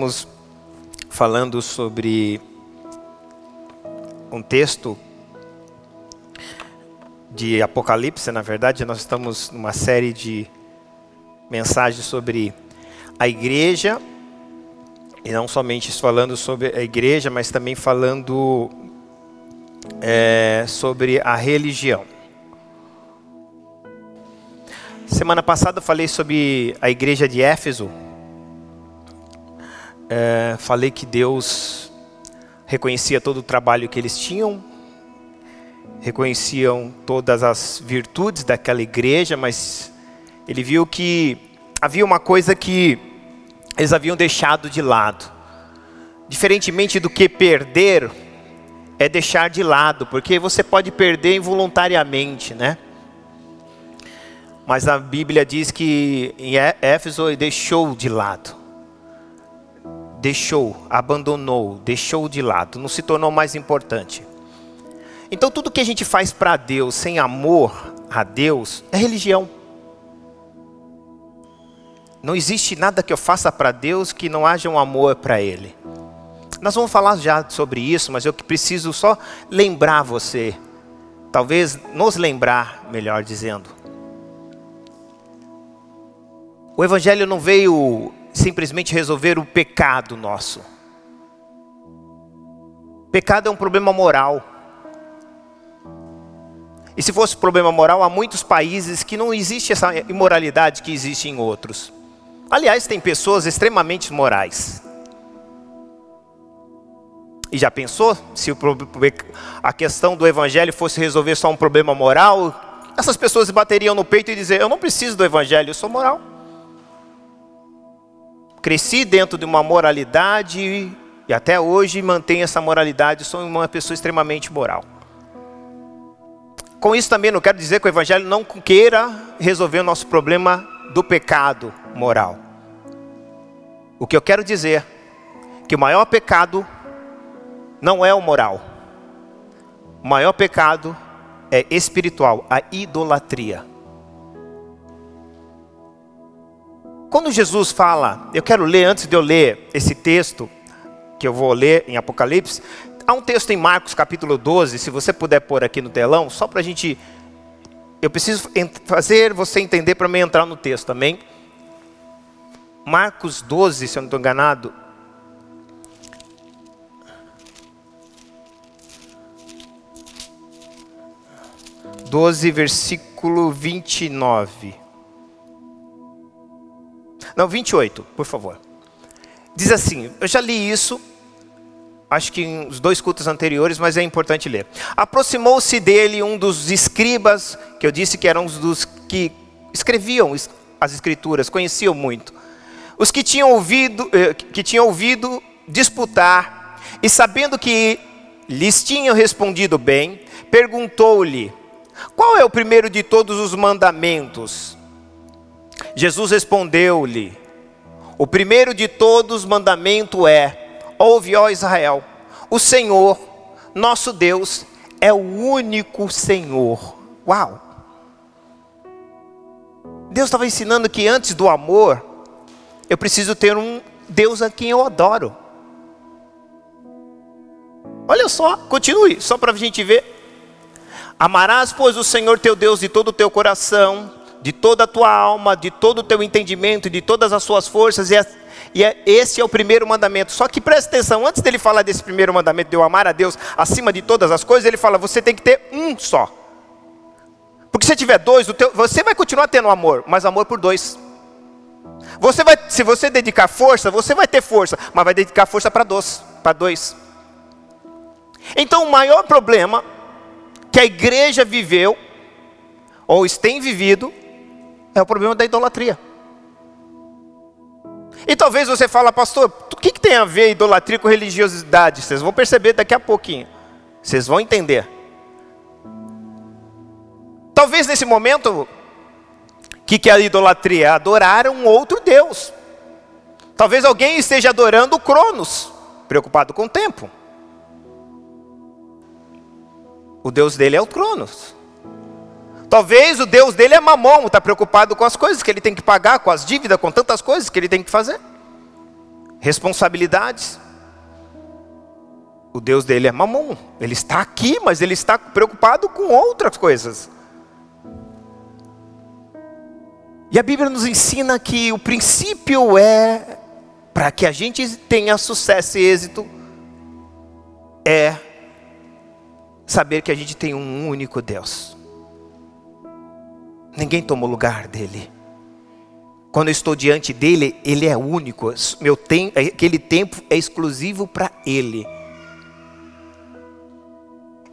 Estamos falando sobre um texto de Apocalipse, na verdade, nós estamos numa série de mensagens sobre a igreja, e não somente falando sobre a igreja, mas também falando é, sobre a religião. Semana passada eu falei sobre a igreja de Éfeso, é, falei que Deus reconhecia todo o trabalho que eles tinham, reconheciam todas as virtudes daquela igreja, mas ele viu que havia uma coisa que eles haviam deixado de lado. Diferentemente do que perder, é deixar de lado, porque você pode perder involuntariamente, né? Mas a Bíblia diz que em Éfeso ele deixou de lado deixou, abandonou, deixou de lado, não se tornou mais importante. Então tudo que a gente faz para Deus sem amor a Deus é religião. Não existe nada que eu faça para Deus que não haja um amor para Ele. Nós vamos falar já sobre isso, mas eu preciso só lembrar você, talvez nos lembrar, melhor dizendo. O Evangelho não veio simplesmente resolver o pecado nosso. Pecado é um problema moral. E se fosse problema moral, há muitos países que não existe essa imoralidade que existe em outros. Aliás, tem pessoas extremamente morais. E já pensou se a questão do evangelho fosse resolver só um problema moral? Essas pessoas bateriam no peito e dizer: Eu não preciso do evangelho, eu sou moral cresci dentro de uma moralidade e até hoje mantenho essa moralidade, sou uma pessoa extremamente moral. Com isso também não quero dizer que o Evangelho não queira resolver o nosso problema do pecado moral. O que eu quero dizer é que o maior pecado não é o moral. O maior pecado é espiritual, a idolatria. Quando Jesus fala, eu quero ler antes de eu ler esse texto, que eu vou ler em Apocalipse, há um texto em Marcos capítulo 12, se você puder pôr aqui no telão, só para a gente. Eu preciso fazer você entender para mim entrar no texto também. Marcos 12, se eu não estou enganado. Doze, versículo vinte e nove. Não, 28, por favor. Diz assim: eu já li isso, acho que em os dois cultos anteriores, mas é importante ler. Aproximou-se dele um dos escribas, que eu disse que eram os dos que escreviam as escrituras, conheciam muito. Os que tinham ouvido, eh, que tinham ouvido disputar, e sabendo que lhes tinham respondido bem, perguntou-lhe: Qual é o primeiro de todos os mandamentos? Jesus respondeu-lhe: O primeiro de todos mandamento é: Ouve, ó Israel, o Senhor, nosso Deus, é o único Senhor. Uau! Deus estava ensinando que antes do amor, eu preciso ter um Deus a quem eu adoro. Olha só, continue, só para a gente ver. Amarás, pois, o Senhor teu Deus de todo o teu coração, de toda a tua alma, de todo o teu entendimento, de todas as suas forças, e, é, e é, esse é o primeiro mandamento. Só que presta atenção, antes dele falar desse primeiro mandamento, de eu amar a Deus acima de todas as coisas, ele fala: você tem que ter um só. Porque se tiver dois, teu, você vai continuar tendo amor, mas amor por dois. Você vai, se você dedicar força, você vai ter força, mas vai dedicar força para dois, para dois. Então o maior problema que a igreja viveu ou tem vivido é o problema da idolatria. E talvez você fale, pastor, o que, que tem a ver idolatria com religiosidade? Vocês vão perceber daqui a pouquinho. Vocês vão entender. Talvez nesse momento, o que, que é a idolatria? Adorar um outro Deus. Talvez alguém esteja adorando o Cronos, preocupado com o tempo. O Deus dele é o Cronos. Talvez o Deus dele é mamão, está preocupado com as coisas que ele tem que pagar, com as dívidas, com tantas coisas que ele tem que fazer. responsabilidades. O Deus dele é mamon. Ele está aqui, mas ele está preocupado com outras coisas. E a Bíblia nos ensina que o princípio é, para que a gente tenha sucesso e êxito, é saber que a gente tem um único Deus. Ninguém toma o lugar dele. Quando eu estou diante dele, ele é único. Meu tempo, aquele tempo é exclusivo para ele.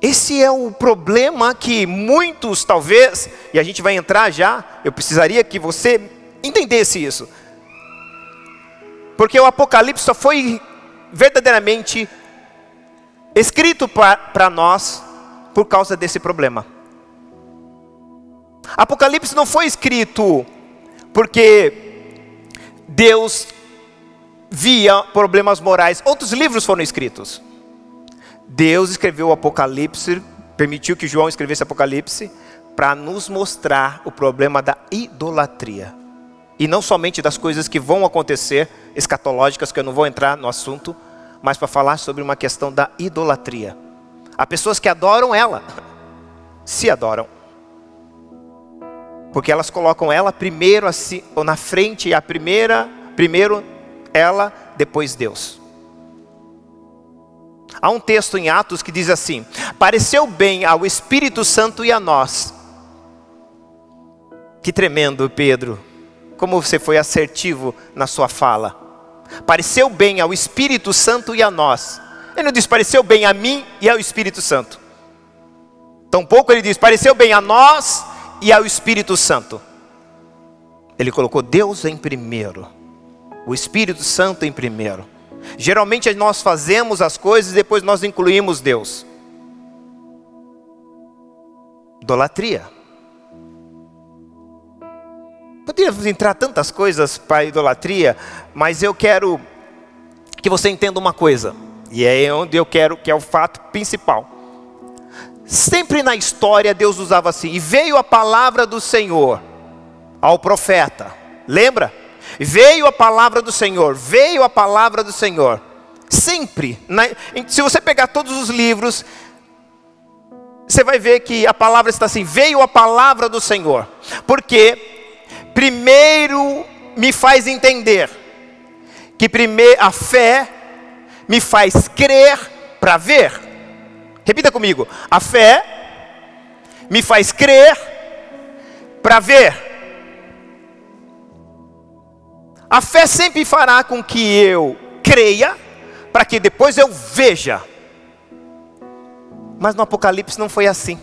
Esse é o problema que muitos, talvez, e a gente vai entrar já, eu precisaria que você entendesse isso. Porque o Apocalipse só foi verdadeiramente escrito para nós por causa desse problema. Apocalipse não foi escrito porque Deus via problemas morais. Outros livros foram escritos. Deus escreveu o Apocalipse, permitiu que João escrevesse Apocalipse, para nos mostrar o problema da idolatria. E não somente das coisas que vão acontecer, escatológicas, que eu não vou entrar no assunto, mas para falar sobre uma questão da idolatria. Há pessoas que adoram ela, se adoram. Porque elas colocam ela primeiro assim, ou na frente, a primeira, primeiro ela, depois Deus. Há um texto em Atos que diz assim: Pareceu bem ao Espírito Santo e a nós. Que tremendo, Pedro. Como você foi assertivo na sua fala. Pareceu bem ao Espírito Santo e a nós. Ele não diz pareceu bem a mim e ao Espírito Santo. Tampouco ele diz pareceu bem a nós e ao Espírito Santo. Ele colocou Deus em primeiro, o Espírito Santo em primeiro. Geralmente nós fazemos as coisas e depois nós incluímos Deus. Idolatria. Poderíamos entrar tantas coisas para idolatria, mas eu quero que você entenda uma coisa, e é onde eu quero que é o fato principal. Sempre na história Deus usava assim, e veio a palavra do Senhor ao profeta. Lembra? Veio a palavra do Senhor, veio a palavra do Senhor. Sempre. se você pegar todos os livros, você vai ver que a palavra está assim: veio a palavra do Senhor. Porque, primeiro, me faz entender que primeiro a fé me faz crer para ver. Repita comigo: a fé me faz crer para ver. A fé sempre fará com que eu creia, para que depois eu veja. Mas no Apocalipse não foi assim.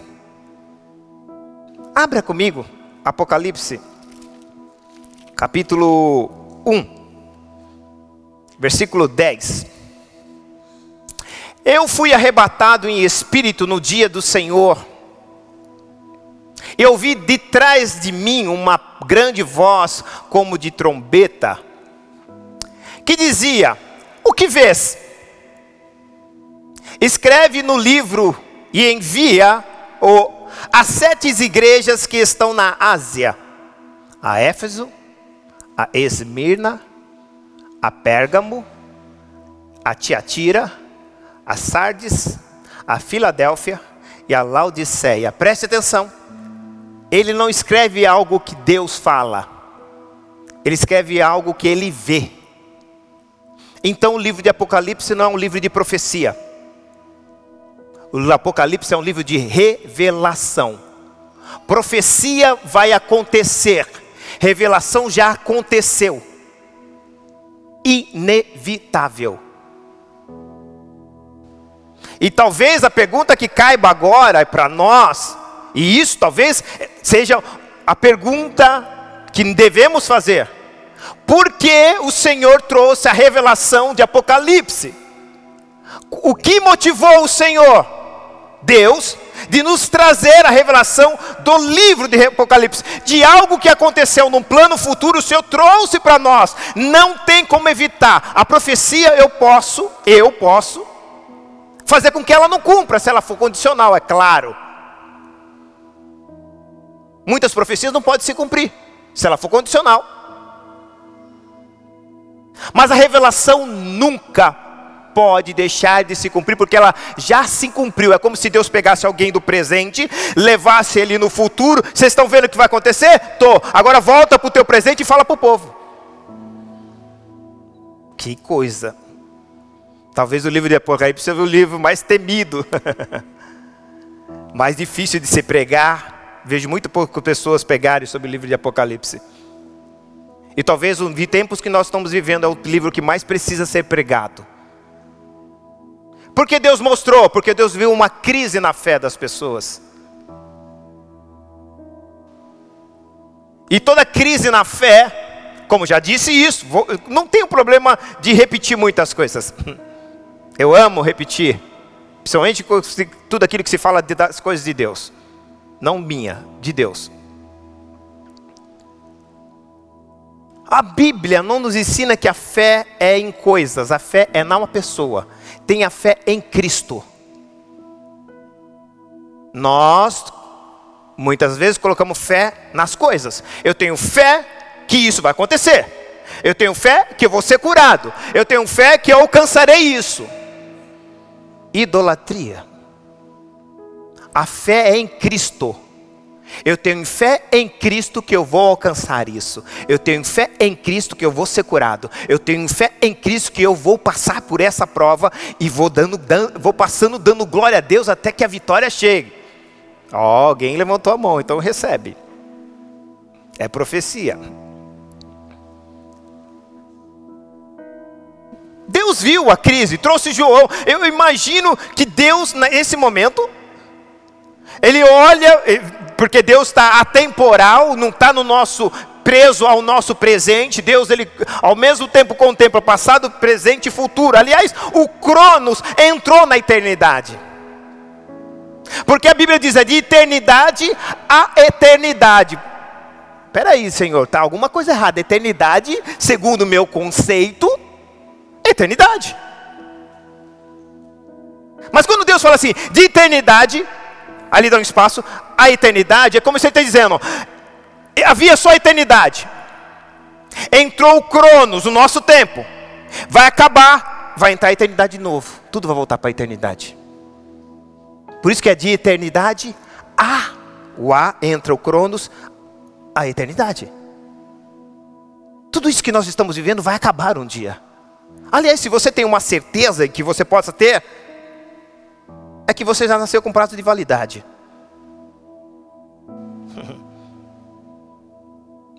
Abra comigo, Apocalipse, capítulo 1, versículo 10. Eu fui arrebatado em espírito no dia do Senhor eu ouvi de trás de mim uma grande voz, como de trombeta, que dizia: O que vês? Escreve no livro e envia o, as sete igrejas que estão na Ásia: a Éfeso, a Esmirna, a Pérgamo, a Tiatira, a Sardes, a Filadélfia e a Laodiceia. Preste atenção ele não escreve algo que Deus fala, ele escreve algo que ele vê. Então o livro de Apocalipse não é um livro de profecia, o Apocalipse é um livro de revelação. Profecia vai acontecer, revelação já aconteceu, inevitável. E talvez a pergunta que caiba agora para nós e isso talvez seja a pergunta que devemos fazer. Por que o Senhor trouxe a revelação de Apocalipse? O que motivou o Senhor, Deus, de nos trazer a revelação do livro de Apocalipse, de algo que aconteceu num plano futuro, o Senhor trouxe para nós. Não tem como evitar. A profecia eu posso, eu posso fazer com que ela não cumpra, se ela for condicional, é claro. Muitas profecias não podem se cumprir, se ela for condicional. Mas a revelação nunca pode deixar de se cumprir, porque ela já se cumpriu. É como se Deus pegasse alguém do presente, levasse ele no futuro. Vocês estão vendo o que vai acontecer? Tô. Agora volta para o teu presente e fala para o povo. Que coisa. Talvez o livro de Apocalipse seja o livro mais temido, mais difícil de se pregar. Vejo muito poucas pessoas pegarem sobre o livro de Apocalipse. E talvez os tempos que nós estamos vivendo é o livro que mais precisa ser pregado. Porque Deus mostrou, porque Deus viu uma crise na fé das pessoas. E toda crise na fé, como já disse isso, não tenho problema de repetir muitas coisas. Eu amo repetir, principalmente tudo aquilo que se fala das coisas de Deus, não minha, de Deus. A Bíblia não nos ensina que a fé é em coisas, a fé é numa pessoa. Tenha fé em Cristo. Nós, muitas vezes, colocamos fé nas coisas. Eu tenho fé que isso vai acontecer. Eu tenho fé que eu vou ser curado. Eu tenho fé que eu alcançarei isso idolatria. A fé é em Cristo. Eu tenho fé em Cristo que eu vou alcançar isso. Eu tenho fé em Cristo que eu vou ser curado. Eu tenho fé em Cristo que eu vou passar por essa prova e vou dando, dando vou passando dando glória a Deus até que a vitória chegue. Oh, alguém levantou a mão, então recebe. É profecia. Deus viu a crise, trouxe João. Eu imagino que Deus, nesse momento, Ele olha, porque Deus está atemporal, não está no nosso preso ao nosso presente. Deus, ele ao mesmo tempo contempla passado, presente e futuro. Aliás, o Cronos entrou na eternidade. Porque a Bíblia diz é de eternidade a eternidade. Espera aí, Senhor, tá alguma coisa errada. Eternidade, segundo o meu conceito, eternidade. Mas quando Deus fala assim, de eternidade, ali dá um espaço, a eternidade, é como se ele está dizendo, havia só eternidade. Entrou o Cronos, o nosso tempo. Vai acabar, vai entrar a eternidade de novo. Tudo vai voltar para a eternidade. Por isso que é de eternidade a. O A entra o Cronos, a eternidade. Tudo isso que nós estamos vivendo vai acabar um dia. Aliás, se você tem uma certeza que você possa ter, é que você já nasceu com prazo de validade.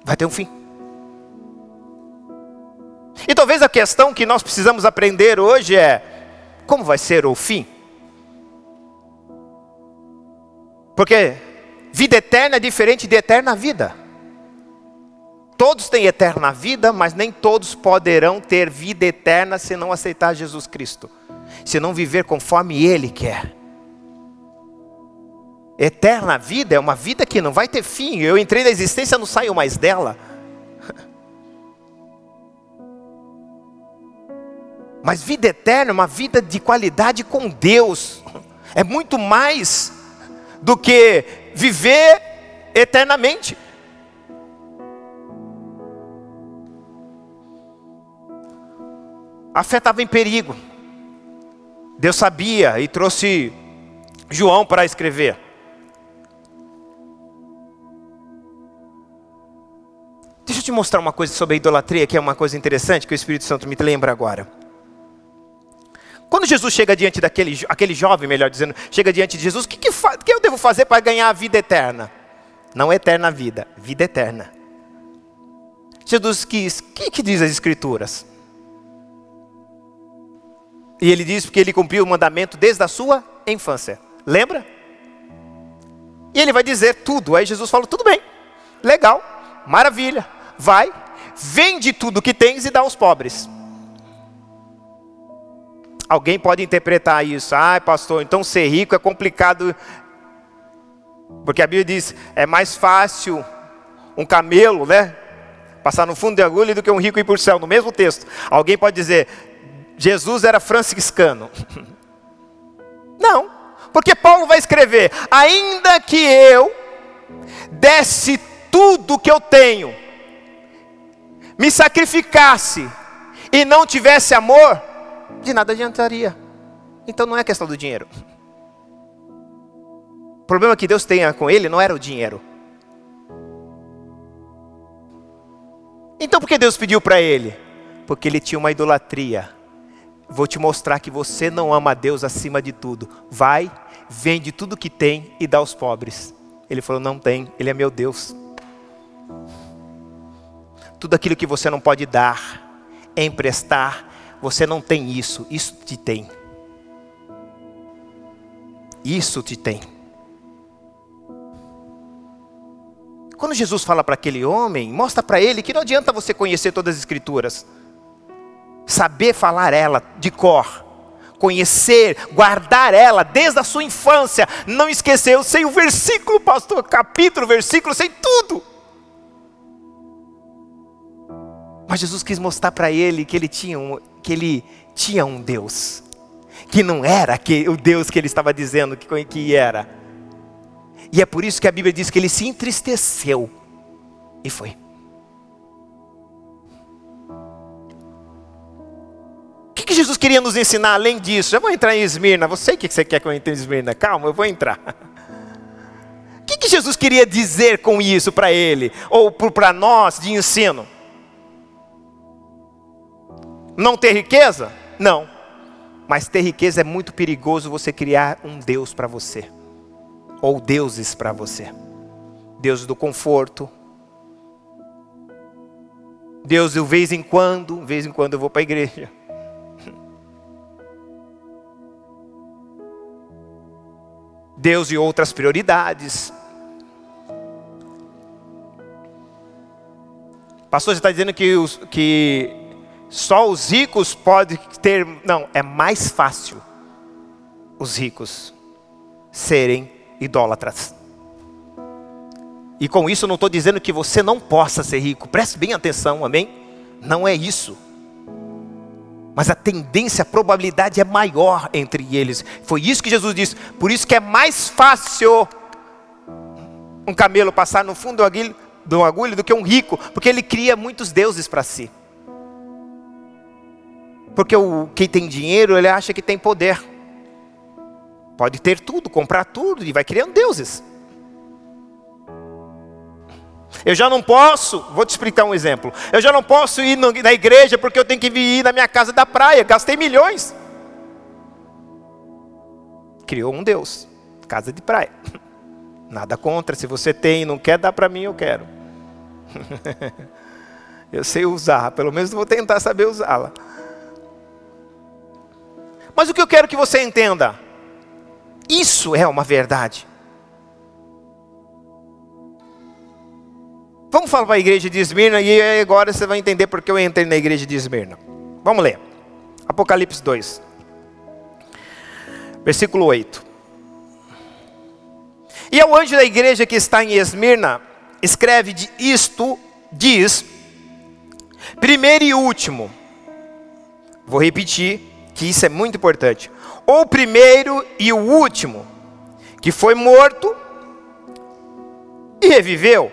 Vai ter um fim. E talvez a questão que nós precisamos aprender hoje é: como vai ser o fim? Porque vida eterna é diferente de eterna vida. Todos têm eterna vida, mas nem todos poderão ter vida eterna se não aceitar Jesus Cristo, se não viver conforme Ele quer. Eterna vida é uma vida que não vai ter fim. Eu entrei na existência, não saio mais dela. Mas vida eterna é uma vida de qualidade com Deus. É muito mais do que viver eternamente. A fé estava em perigo. Deus sabia e trouxe João para escrever. Deixa eu te mostrar uma coisa sobre a idolatria, que é uma coisa interessante que o Espírito Santo me lembra agora. Quando Jesus chega diante daquele aquele jovem, melhor dizendo, chega diante de Jesus, o que, que, que eu devo fazer para ganhar a vida eterna? Não eterna vida, vida eterna. Jesus quis, o que, que diz as Escrituras? E ele diz porque ele cumpriu o mandamento desde a sua infância. Lembra? E ele vai dizer tudo. Aí Jesus falou: tudo bem, legal, maravilha, vai, vende tudo que tens e dá aos pobres. Alguém pode interpretar isso, ah, pastor, então ser rico é complicado, porque a Bíblia diz: é mais fácil um camelo, né? Passar no fundo de agulha do que um rico ir por céu, no mesmo texto. Alguém pode dizer, Jesus era franciscano. Não, porque Paulo vai escrever: ainda que eu desse tudo que eu tenho, me sacrificasse e não tivesse amor, de nada adiantaria. Então não é questão do dinheiro. O problema que Deus tenha com ele não era o dinheiro. Então por que Deus pediu para ele? Porque ele tinha uma idolatria. Vou te mostrar que você não ama a Deus acima de tudo. Vai, vende tudo que tem e dá aos pobres. Ele falou: Não tem, Ele é meu Deus. Tudo aquilo que você não pode dar, emprestar, você não tem isso, isso te tem. Isso te tem. Quando Jesus fala para aquele homem, mostra para ele que não adianta você conhecer todas as escrituras, saber falar ela de cor, conhecer, guardar ela desde a sua infância, não esquecer, eu sei o versículo, pastor, capítulo, versículo, sei tudo. Mas Jesus quis mostrar para ele que ele tinha um, que ele tinha um Deus, que não era que, o Deus que ele estava dizendo que, que era. E é por isso que a Bíblia diz que ele se entristeceu e foi. Que, Jesus queria nos ensinar além disso? Já vou entrar em Esmirna. Você que você quer que eu entre em Esmirna? Calma, eu vou entrar. O que, que Jesus queria dizer com isso para ele? Ou para nós de ensino? Não ter riqueza? Não. Mas ter riqueza é muito perigoso você criar um Deus para você. Ou deuses para você. Deus do conforto. Deus de vez em quando, de vez em quando eu vou para a igreja. Deus e outras prioridades. Pastor, você está dizendo que, os, que só os ricos podem ter. Não, é mais fácil os ricos serem idólatras. E com isso não estou dizendo que você não possa ser rico, preste bem atenção, amém? Não é isso. Mas a tendência, a probabilidade é maior entre eles. Foi isso que Jesus disse. Por isso que é mais fácil um camelo passar no fundo do agulho do que um rico, porque ele cria muitos deuses para si. Porque o, quem tem dinheiro, ele acha que tem poder. Pode ter tudo, comprar tudo e vai criando deuses. Eu já não posso, vou te explicar um exemplo. Eu já não posso ir na igreja porque eu tenho que ir na minha casa da praia. Gastei milhões. Criou um Deus, casa de praia. Nada contra, se você tem e não quer dar para mim, eu quero. eu sei usar, pelo menos vou tentar saber usá-la. Mas o que eu quero que você entenda, isso é uma verdade. Vamos falar para a igreja de Esmirna e agora você vai entender porque eu entrei na igreja de Esmirna. Vamos ler. Apocalipse 2. Versículo 8. E ao anjo da igreja que está em Esmirna, escreve de isto, diz, primeiro e último. Vou repetir que isso é muito importante. O primeiro e o último, que foi morto e reviveu.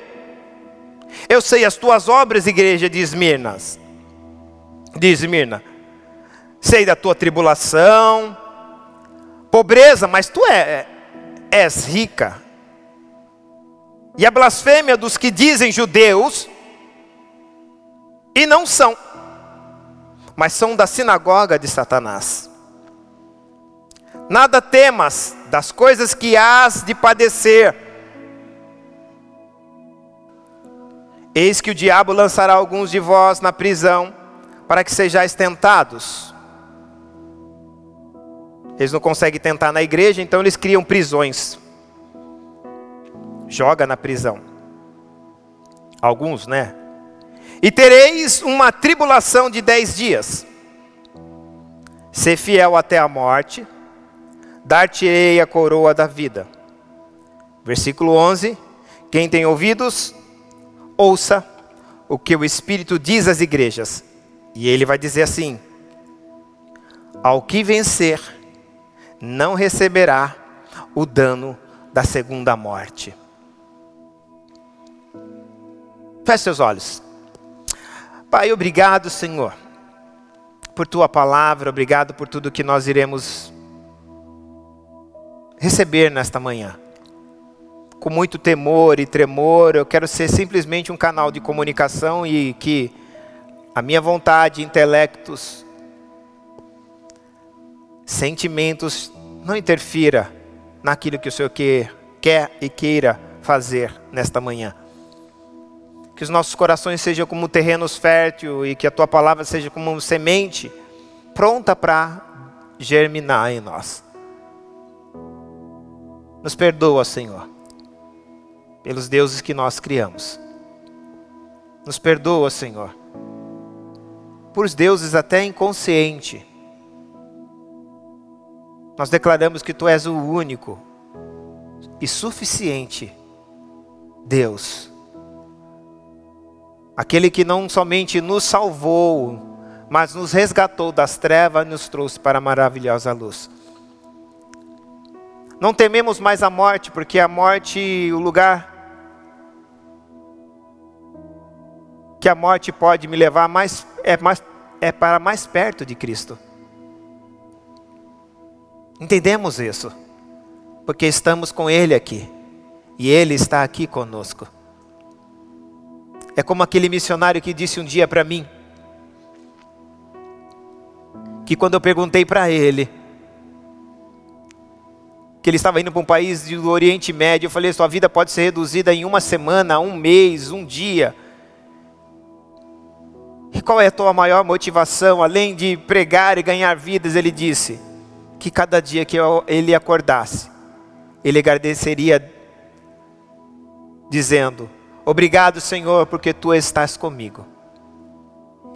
Eu sei as tuas obras, igreja de Esmirnas. Sei da tua tribulação, pobreza, mas tu é, é, és rica. E a blasfêmia dos que dizem judeus e não são mas são da sinagoga de Satanás. Nada temas das coisas que hás de padecer. Eis que o diabo lançará alguns de vós na prisão, para que sejais tentados. Eles não conseguem tentar na igreja, então eles criam prisões. Joga na prisão. Alguns, né? E tereis uma tribulação de dez dias. Ser fiel até a morte, dar-te-ei a coroa da vida. Versículo 11: Quem tem ouvidos, ouça o que o Espírito diz às igrejas. E ele vai dizer assim: Ao que vencer, não receberá o dano da segunda morte. Feche seus olhos. Pai, obrigado, Senhor, por tua palavra, obrigado por tudo que nós iremos receber nesta manhã. Com muito temor e tremor, eu quero ser simplesmente um canal de comunicação e que a minha vontade, intelectos, sentimentos não interfira naquilo que o Senhor quer, quer e queira fazer nesta manhã. Que os nossos corações sejam como terrenos fértil e que a tua palavra seja como semente pronta para germinar em nós. Nos perdoa, Senhor, pelos deuses que nós criamos. Nos perdoa, Senhor, por os deuses até inconsciente. Nós declaramos que Tu és o único e suficiente Deus. Aquele que não somente nos salvou, mas nos resgatou das trevas e nos trouxe para a maravilhosa luz. Não tememos mais a morte, porque a morte, o lugar que a morte pode me levar mais é, mais, é para mais perto de Cristo. Entendemos isso, porque estamos com Ele aqui, e Ele está aqui conosco. É como aquele missionário que disse um dia para mim, que quando eu perguntei para ele, que ele estava indo para um país do Oriente Médio. Eu falei: sua vida pode ser reduzida em uma semana, um mês, um dia. E qual é a tua maior motivação, além de pregar e ganhar vidas? Ele disse que cada dia que ele acordasse, ele agradeceria, dizendo: Obrigado, Senhor, porque tu estás comigo.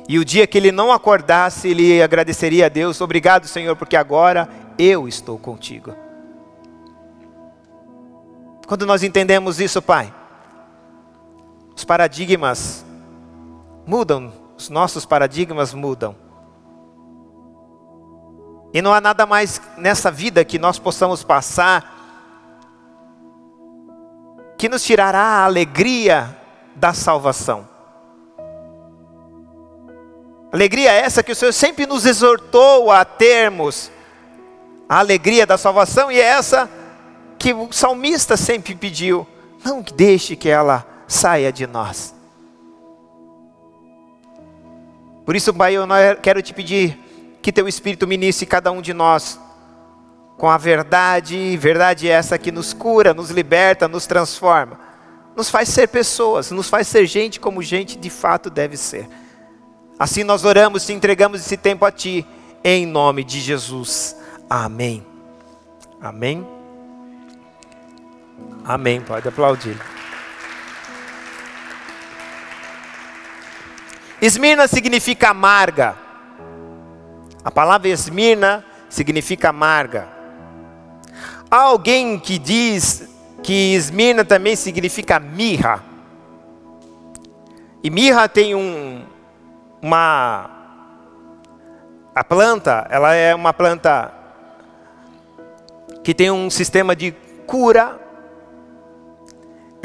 E o dia que ele não acordasse, ele agradeceria a Deus: Obrigado, Senhor, porque agora eu estou contigo. Quando nós entendemos isso, Pai, os paradigmas mudam, os nossos paradigmas mudam. E não há nada mais nessa vida que nós possamos passar que nos tirará a alegria da salvação. Alegria essa que o Senhor sempre nos exortou a termos, a alegria da salvação, e é essa que o salmista sempre pediu: não deixe que ela saia de nós. Por isso, Pai, eu quero te pedir que teu Espírito ministre cada um de nós com a verdade, verdade essa que nos cura, nos liberta, nos transforma, nos faz ser pessoas, nos faz ser gente como gente de fato deve ser. Assim nós oramos e entregamos esse tempo a Ti, em nome de Jesus. Amém. Amém. Amém. Pode aplaudir. Esmirna significa amarga. A palavra esmirna significa amarga. Há alguém que diz que esmirna também significa mirra. E mirra tem um, uma. A planta, ela é uma planta que tem um sistema de cura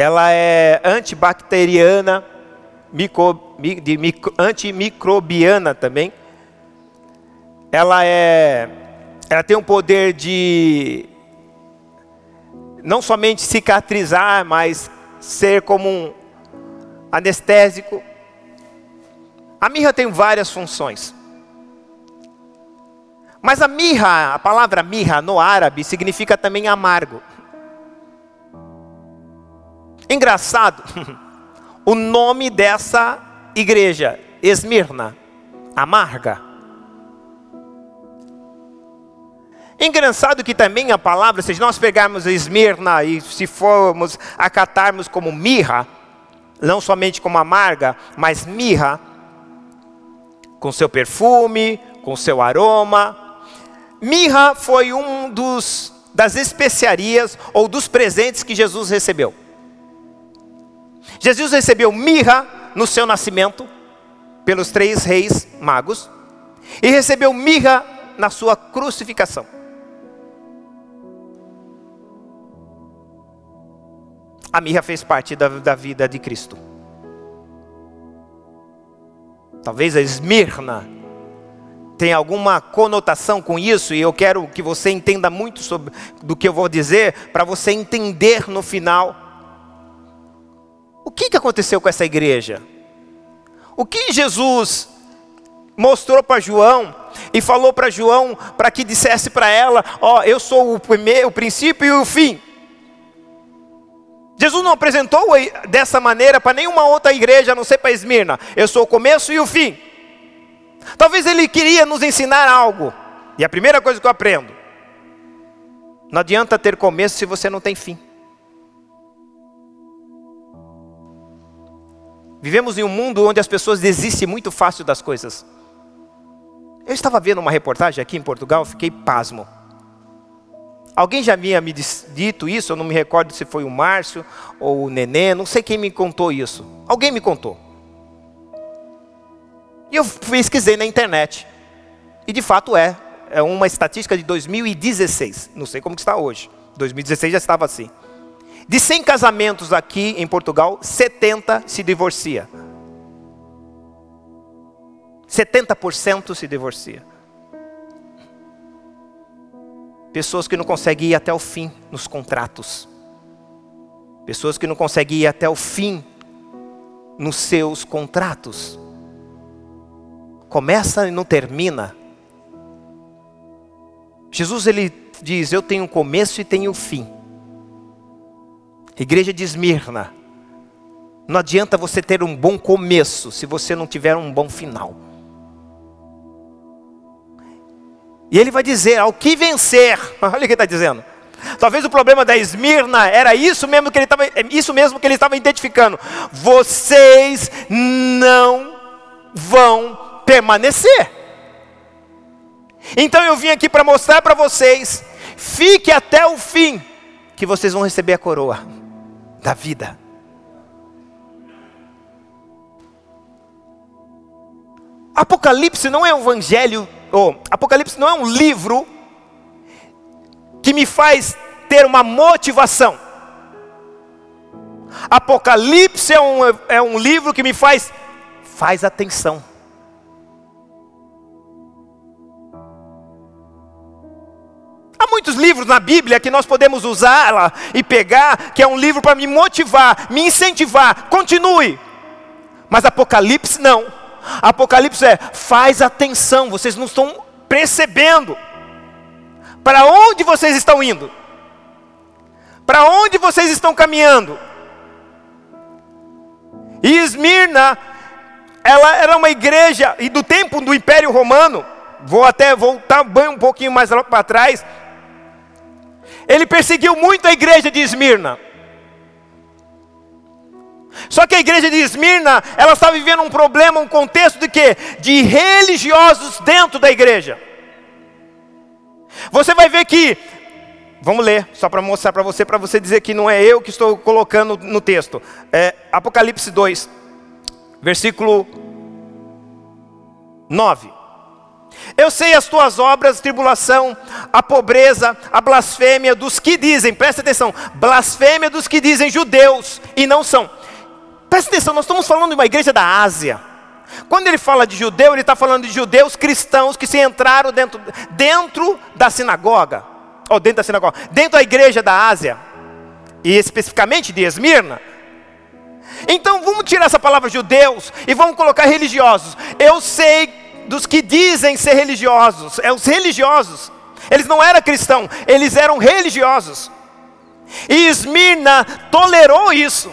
ela é antibacteriana, micro, de micro, antimicrobiana também. Ela é, ela tem um poder de não somente cicatrizar, mas ser como um anestésico. A mirra tem várias funções. Mas a mirra, a palavra mirra no árabe significa também amargo. Engraçado, o nome dessa igreja, Esmirna, amarga. Engraçado que também a palavra, se nós pegarmos Esmirna e se formos acatarmos como mirra, não somente como amarga, mas mirra, com seu perfume, com seu aroma. Mirra foi um dos das especiarias ou dos presentes que Jesus recebeu. Jesus recebeu mirra no seu nascimento, pelos três reis magos, e recebeu mirra na sua crucificação. A mirra fez parte da, da vida de Cristo. Talvez a Esmirna tem alguma conotação com isso, e eu quero que você entenda muito sobre do que eu vou dizer, para você entender no final. O que, que aconteceu com essa igreja? O que Jesus mostrou para João e falou para João para que dissesse para ela: Ó, oh, eu sou o primeiro, o princípio e o fim. Jesus não apresentou dessa maneira para nenhuma outra igreja, a não ser para Esmirna. Eu sou o começo e o fim. Talvez ele queria nos ensinar algo. E a primeira coisa que eu aprendo: não adianta ter começo se você não tem fim. Vivemos em um mundo onde as pessoas desistem muito fácil das coisas. Eu estava vendo uma reportagem aqui em Portugal, fiquei pasmo. Alguém já havia me dito isso, eu não me recordo se foi o Márcio ou o Nenê, não sei quem me contou isso. Alguém me contou. E eu pesquisei na internet. E de fato é. É uma estatística de 2016. Não sei como está hoje. 2016 já estava assim. De 100 casamentos aqui em Portugal, 70 se divorcia. 70% se divorcia. Pessoas que não conseguem ir até o fim nos contratos. Pessoas que não conseguem ir até o fim nos seus contratos. Começa e não termina. Jesus ele diz: Eu tenho começo e tenho fim. Igreja de Esmirna. Não adianta você ter um bom começo se você não tiver um bom final. E ele vai dizer: ao que vencer. Olha o que ele está dizendo. Talvez o problema da Esmirna era isso mesmo que ele estava, isso mesmo que ele estava identificando. Vocês não vão permanecer. Então eu vim aqui para mostrar para vocês, fique até o fim, que vocês vão receber a coroa da vida. Apocalipse não é um evangelho oh, Apocalipse não é um livro que me faz ter uma motivação. Apocalipse é um, é um livro que me faz, faz atenção. Muitos livros na Bíblia que nós podemos usá-la e pegar, que é um livro para me motivar, me incentivar, continue. Mas Apocalipse não. Apocalipse é: faz atenção, vocês não estão percebendo. Para onde vocês estão indo? Para onde vocês estão caminhando? E Esmirna, ela era uma igreja, e do tempo do Império Romano, vou até voltar um pouquinho mais para trás, ele perseguiu muito a igreja de Esmirna. Só que a igreja de Esmirna, ela está vivendo um problema, um contexto de quê? De religiosos dentro da igreja. Você vai ver que, vamos ler, só para mostrar para você, para você dizer que não é eu que estou colocando no texto. É Apocalipse 2, versículo 9. Eu sei as tuas obras, tribulação, a pobreza, a blasfêmia dos que dizem, presta atenção, blasfêmia dos que dizem judeus e não são Presta atenção, nós estamos falando de uma igreja da Ásia. Quando ele fala de judeu, ele está falando de judeus cristãos que se entraram dentro, dentro da sinagoga, ou dentro da sinagoga, dentro da igreja da Ásia, e especificamente de Esmirna. Então vamos tirar essa palavra judeus e vamos colocar religiosos. Eu sei dos que dizem ser religiosos, é os religiosos. Eles não eram cristãos, eles eram religiosos. E Esmirna tolerou isso.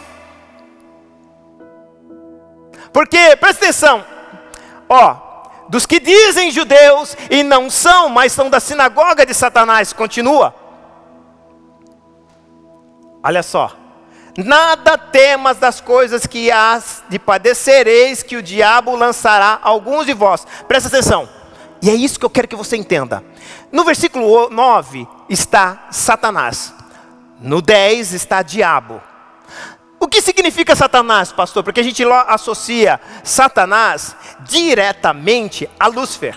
Porque, presta atenção, ó, dos que dizem judeus e não são, mas são da sinagoga de Satanás, continua. Olha só. Nada temas das coisas que hás de padecereis, que o diabo lançará alguns de vós. Presta atenção. E é isso que eu quero que você entenda. No versículo 9 está Satanás. No 10 está diabo. O que significa Satanás, pastor? Porque a gente associa Satanás diretamente a Lúcifer,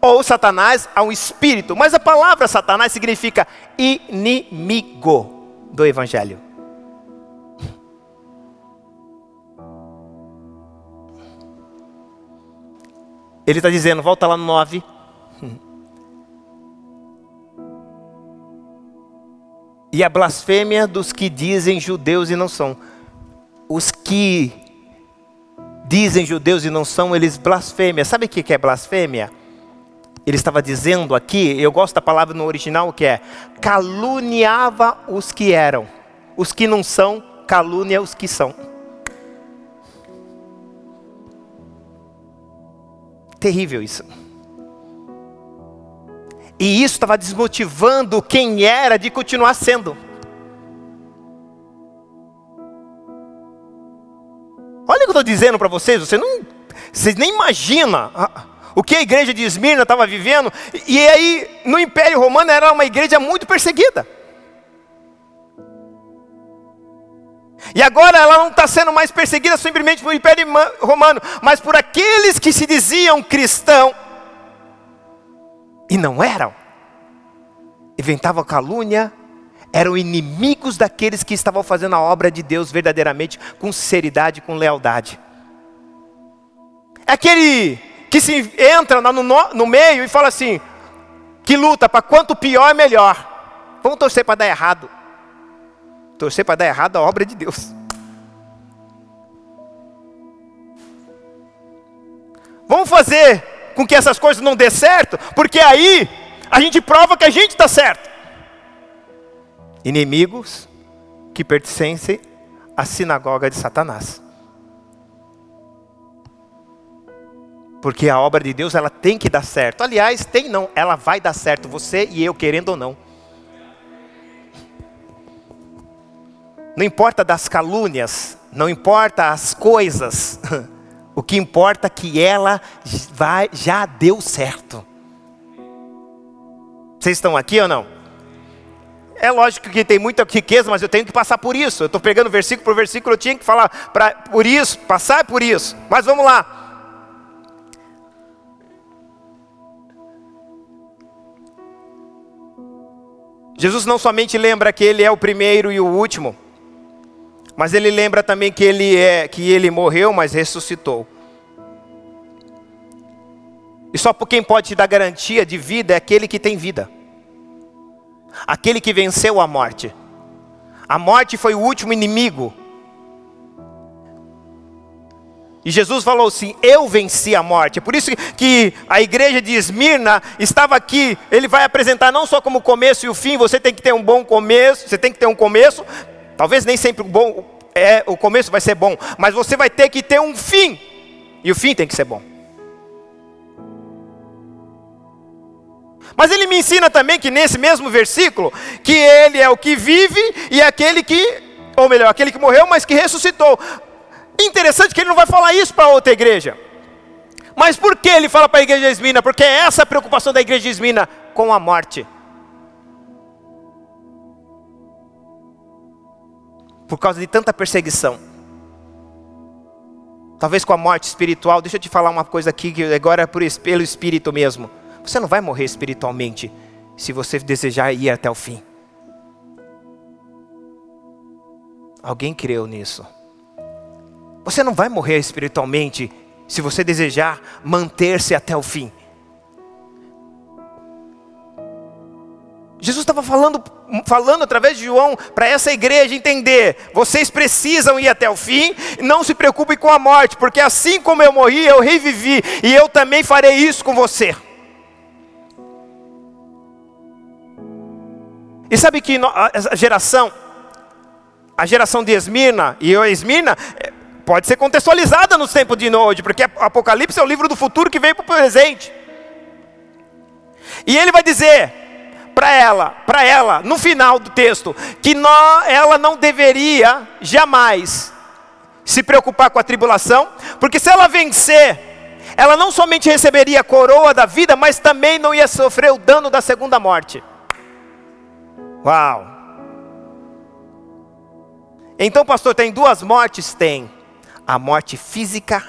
ou Satanás a um espírito, mas a palavra Satanás significa inimigo do Evangelho. Ele está dizendo, volta lá no 9, E a blasfêmia dos que dizem judeus e não são. Os que dizem judeus e não são, eles blasfêmia. Sabe o que é blasfêmia? Ele estava dizendo aqui, eu gosto da palavra no original que é caluniava os que eram. Os que não são, calúnia os que são. Terrível isso. E isso estava desmotivando quem era de continuar sendo. Olha o que eu estou dizendo para vocês, você não, vocês nem imagina o que a igreja de Esmirna estava vivendo. E aí, no Império Romano era uma igreja muito perseguida. E agora ela não está sendo mais perseguida simplesmente pelo Império Romano, mas por aqueles que se diziam cristãos e não eram. Inventavam calúnia, eram inimigos daqueles que estavam fazendo a obra de Deus verdadeiramente, com sinceridade, com lealdade. É aquele que se entra no, no meio e fala assim, que luta para quanto pior é melhor. Vamos torcer para dar errado. Torcer para dar errado a obra de Deus. Vamos fazer com que essas coisas não dê certo, porque aí a gente prova que a gente está certo. Inimigos que pertencem à sinagoga de Satanás. Porque a obra de Deus ela tem que dar certo. Aliás, tem não, ela vai dar certo, você e eu querendo ou não. Não importa das calúnias, não importa as coisas. O que importa é que ela vai, já deu certo. Vocês estão aqui ou não? É lógico que tem muita riqueza, mas eu tenho que passar por isso. Eu estou pegando versículo por versículo, eu tinha que falar pra, por isso, passar por isso. Mas vamos lá. Jesus não somente lembra que ele é o primeiro e o último, mas ele lembra também que ele é que ele morreu, mas ressuscitou. E só por quem pode te dar garantia de vida é aquele que tem vida. Aquele que venceu a morte. A morte foi o último inimigo. E Jesus falou assim: Eu venci a morte. É por isso que a igreja de Esmirna estava aqui. Ele vai apresentar não só como começo e o fim. Você tem que ter um bom começo. Você tem que ter um começo. Talvez nem sempre o bom é o começo vai ser bom, mas você vai ter que ter um fim. E o fim tem que ser bom. Mas ele me ensina também que nesse mesmo versículo, que ele é o que vive e é aquele que, ou melhor, aquele que morreu, mas que ressuscitou. Interessante que ele não vai falar isso para outra igreja. Mas por que ele fala para a igreja de Esmina? Porque é essa a preocupação da igreja de Esmina com a morte. Por causa de tanta perseguição. Talvez com a morte espiritual. Deixa eu te falar uma coisa aqui, que agora é pelo Espírito mesmo. Você não vai morrer espiritualmente se você desejar ir até o fim. Alguém creu nisso? Você não vai morrer espiritualmente se você desejar manter-se até o fim. Jesus estava falando, falando através de João para essa igreja entender: vocês precisam ir até o fim, não se preocupem com a morte, porque assim como eu morri, eu revivi, e eu também farei isso com você. E sabe que a geração, a geração de Esmirna, e Esmirna é, pode ser contextualizada nos tempos de hoje, porque Apocalipse é o livro do futuro que veio para o presente. E ele vai dizer para ela, para ela, no final do texto, que ela não deveria jamais se preocupar com a tribulação, porque se ela vencer, ela não somente receberia a coroa da vida, mas também não ia sofrer o dano da segunda morte. Uau! Então, pastor, tem duas mortes? Tem. A morte física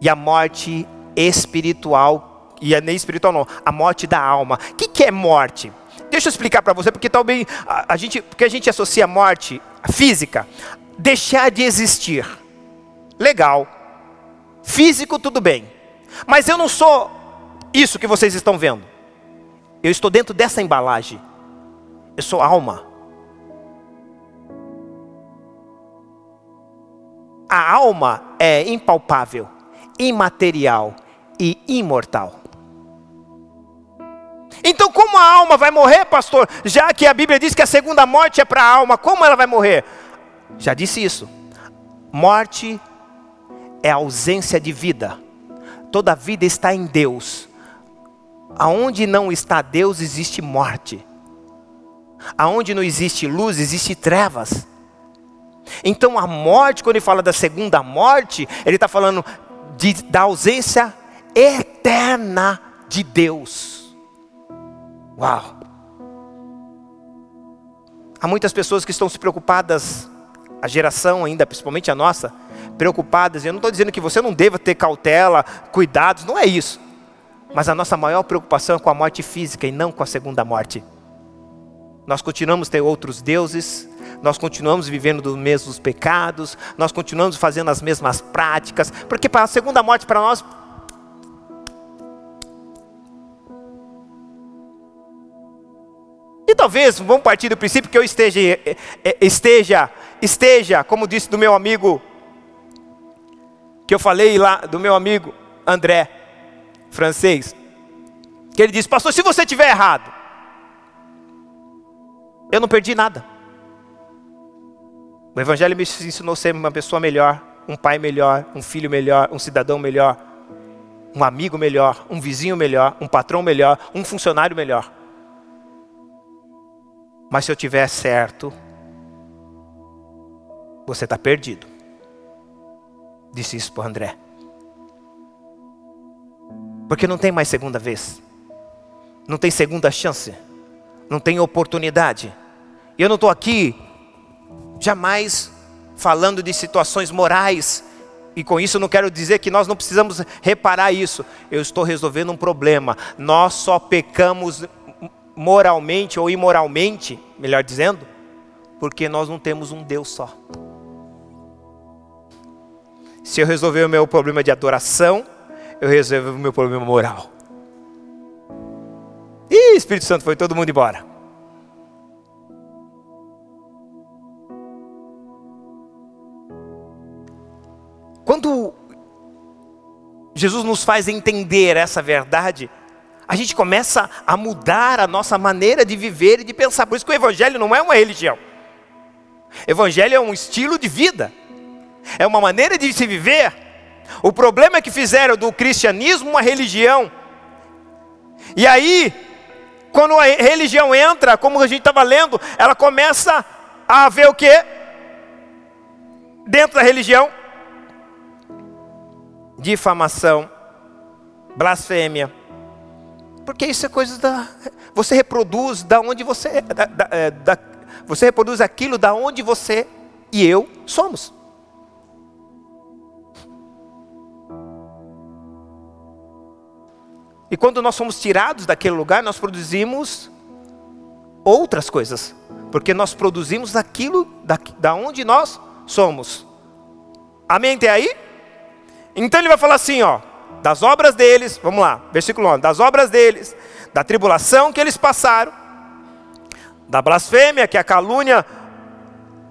e a morte espiritual. E a nem espiritual não, a morte da alma. O que, que é morte? Deixa eu explicar para você, porque talvez a, a, gente, porque a gente associa morte física, deixar de existir. Legal. Físico, tudo bem. Mas eu não sou isso que vocês estão vendo. Eu estou dentro dessa embalagem. Eu sou alma. A alma é impalpável, imaterial e imortal. Então, como a alma vai morrer, pastor? Já que a Bíblia diz que a segunda morte é para a alma, como ela vai morrer? Já disse isso. Morte é ausência de vida. Toda vida está em Deus. Aonde não está Deus, existe morte. Aonde não existe luz, existe trevas. Então a morte, quando ele fala da segunda morte, ele está falando de, da ausência eterna de Deus. Uau! Há muitas pessoas que estão se preocupadas, a geração ainda, principalmente a nossa, preocupadas. Eu não estou dizendo que você não deva ter cautela, cuidados, não é isso. Mas a nossa maior preocupação é com a morte física e não com a segunda morte. Nós continuamos a ter outros deuses, nós continuamos vivendo dos mesmos pecados, nós continuamos fazendo as mesmas práticas, porque para a segunda morte para nós E talvez, vamos partir do princípio que eu esteja, esteja, esteja, como disse do meu amigo que eu falei lá do meu amigo André, francês, que ele disse: Pastor, se você tiver errado, eu não perdi nada. O Evangelho me ensinou a ser uma pessoa melhor, um pai melhor, um filho melhor, um cidadão melhor, um amigo melhor, um vizinho melhor, um patrão melhor, um funcionário melhor. Mas se eu tiver certo, você está perdido. Disse isso para André. Porque não tem mais segunda vez. Não tem segunda chance. Não tem oportunidade. E eu não estou aqui jamais falando de situações morais. E com isso não quero dizer que nós não precisamos reparar isso. Eu estou resolvendo um problema. Nós só pecamos moralmente ou imoralmente, melhor dizendo, porque nós não temos um Deus só. Se eu resolver o meu problema de adoração, eu resolvo o meu problema moral. Ih, Espírito Santo, foi todo mundo embora. Quando Jesus nos faz entender essa verdade, a gente começa a mudar a nossa maneira de viver e de pensar. Por isso que o Evangelho não é uma religião. Evangelho é um estilo de vida é uma maneira de se viver. O problema é que fizeram do cristianismo uma religião. E aí, quando a religião entra, como a gente estava lendo, ela começa a ver o que? Dentro da religião: difamação, blasfêmia. Porque isso é coisa da. Você reproduz da onde você. Da, da, é, da, você reproduz aquilo da onde você e eu somos. E quando nós somos tirados daquele lugar, nós produzimos outras coisas. Porque nós produzimos aquilo da, da onde nós somos. Amém até aí? Então ele vai falar assim, ó. Das obras deles, vamos lá, versículo 11. Das obras deles, da tribulação que eles passaram, da blasfêmia, que é a calúnia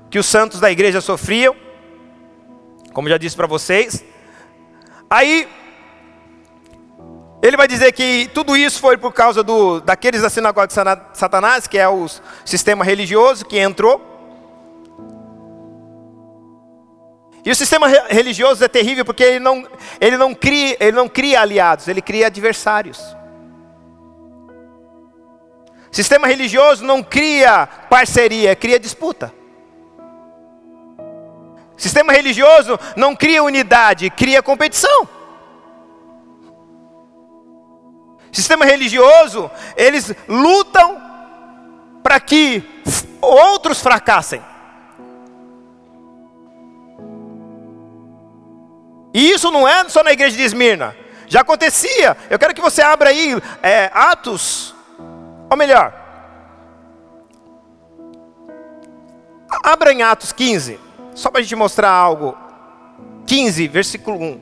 que os santos da igreja sofriam, como já disse para vocês. Aí ele vai dizer que tudo isso foi por causa do, daqueles da sinagoga de Satanás, que é o sistema religioso que entrou. E o sistema religioso é terrível porque ele não, ele não, cria, ele não cria aliados, ele cria adversários. Sistema religioso não cria parceria, cria disputa. Sistema religioso não cria unidade, cria competição. Sistema religioso, eles lutam para que outros fracassem. E isso não é só na igreja de Esmirna. Já acontecia. Eu quero que você abra aí é, Atos, ou melhor, abra em Atos 15, só para a gente mostrar algo. 15, versículo 1.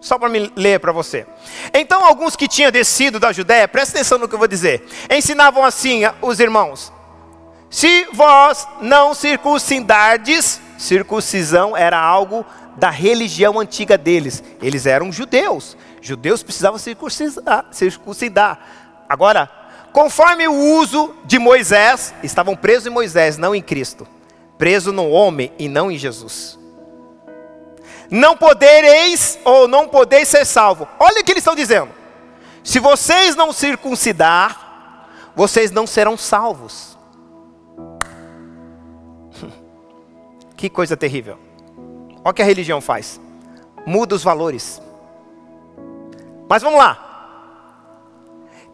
Só para me ler para você. Então, alguns que tinham descido da Judéia, presta atenção no que eu vou dizer, ensinavam assim os irmãos: Se vós não circuncidardes, circuncisão era algo da religião antiga deles. Eles eram judeus. Judeus precisavam circuncidar. circuncidar. Agora, conforme o uso de Moisés, estavam presos em Moisés, não em Cristo. Preso no homem e não em Jesus. Não podereis ou não podeis ser salvo. Olha o que eles estão dizendo. Se vocês não circuncidar, vocês não serão salvos. Que coisa terrível. Olha o que a religião faz. Muda os valores. Mas vamos lá.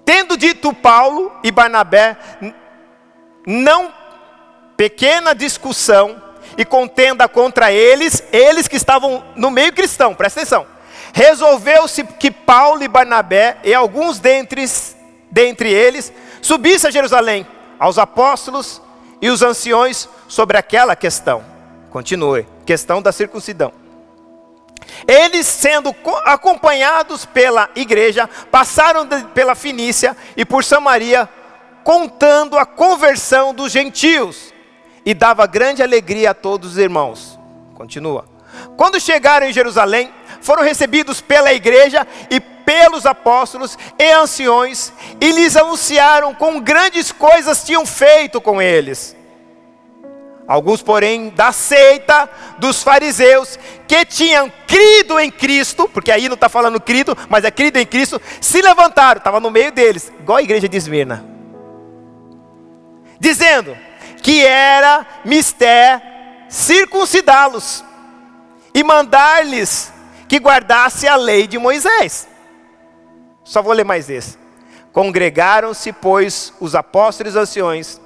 Tendo dito Paulo e Barnabé, não pequena discussão e contenda contra eles, eles que estavam no meio cristão, presta atenção. Resolveu-se que Paulo e Barnabé e alguns dentre, dentre eles subissem a Jerusalém, aos apóstolos e os anciões sobre aquela questão. Continue, questão da circuncidão. Eles, sendo acompanhados pela igreja, passaram pela Finícia e por Samaria, contando a conversão dos gentios, e dava grande alegria a todos os irmãos. Continua. Quando chegaram em Jerusalém, foram recebidos pela igreja e pelos apóstolos e anciões, e lhes anunciaram com grandes coisas tinham feito com eles. Alguns, porém, da seita dos fariseus, que tinham crido em Cristo, porque aí não está falando crido, mas é crido em Cristo, se levantaram, estava no meio deles, igual a igreja de Esmirna, dizendo que era mistério circuncidá-los e mandar-lhes que guardasse a lei de Moisés. Só vou ler mais esse. Congregaram-se, pois, os apóstolos e anciões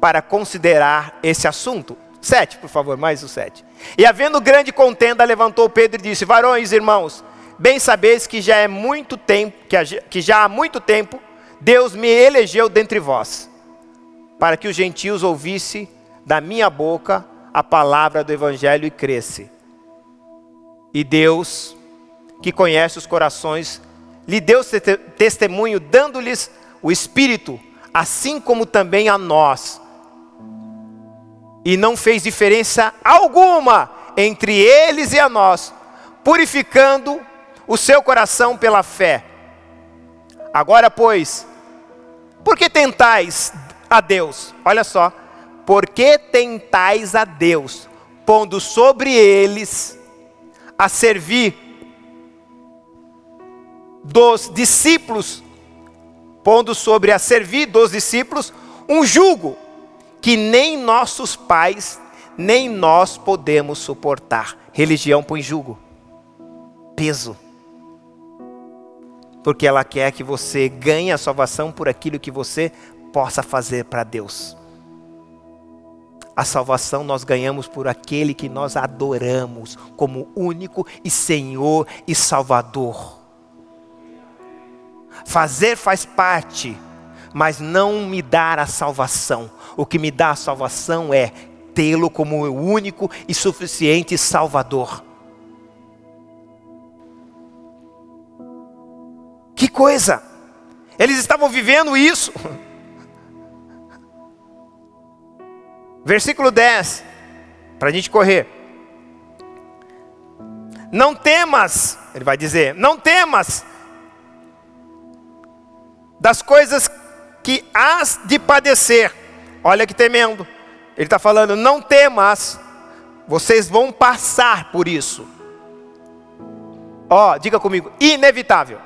para considerar esse assunto. Sete, por favor, mais o sete. E havendo grande contenda, levantou Pedro e disse: Varões, irmãos, bem sabeis que já é muito tempo, que já há muito tempo, Deus me elegeu dentre vós, para que os gentios ouvissem da minha boca a palavra do evangelho e cresce. E Deus, que conhece os corações, lhe deu testemunho, dando-lhes o Espírito, assim como também a nós e não fez diferença alguma entre eles e a nós, purificando o seu coração pela fé. Agora, pois, por que tentais a Deus? Olha só, por que tentais a Deus, pondo sobre eles a servir dos discípulos, pondo sobre a servir dos discípulos um jugo que nem nossos pais, nem nós podemos suportar. Religião põe jugo, peso. Porque ela quer que você ganhe a salvação por aquilo que você possa fazer para Deus. A salvação nós ganhamos por aquele que nós adoramos como único e Senhor e Salvador. Fazer faz parte, mas não me dar a salvação. O que me dá a salvação é tê-lo como o único e suficiente Salvador. Que coisa! Eles estavam vivendo isso. Versículo 10, para a gente correr. Não temas, ele vai dizer, não temas das coisas que has de padecer Olha que temendo. Ele está falando: não temas, vocês vão passar por isso. Ó, oh, diga comigo: inevitável.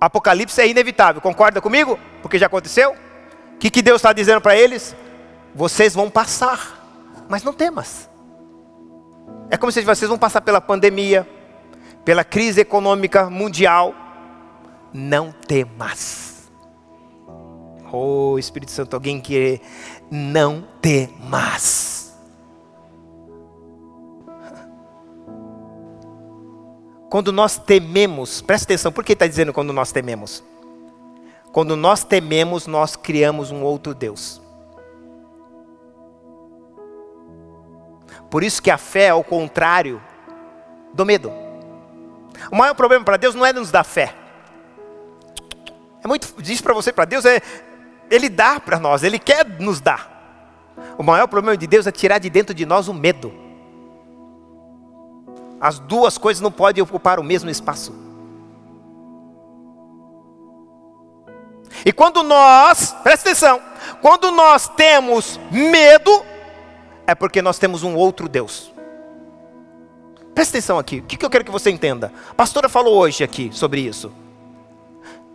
Apocalipse é inevitável, concorda comigo? Porque já aconteceu? O que, que Deus está dizendo para eles? Vocês vão passar, mas não temas. É como se vocês vão passar pela pandemia, pela crise econômica mundial. Não temas. Oh, Espírito Santo, alguém que não temas. Quando nós tememos, presta atenção, por que está dizendo quando nós tememos? Quando nós tememos, nós criamos um outro Deus. Por isso que a fé é o contrário do medo. O maior problema para Deus não é nos dar fé. É muito diz para você, para Deus é ele dá para nós, ele quer nos dar. O maior problema de Deus é tirar de dentro de nós o medo. As duas coisas não podem ocupar o mesmo espaço. E quando nós, presta atenção, quando nós temos medo, é porque nós temos um outro Deus. Presta atenção aqui, o que eu quero que você entenda? A pastora falou hoje aqui sobre isso.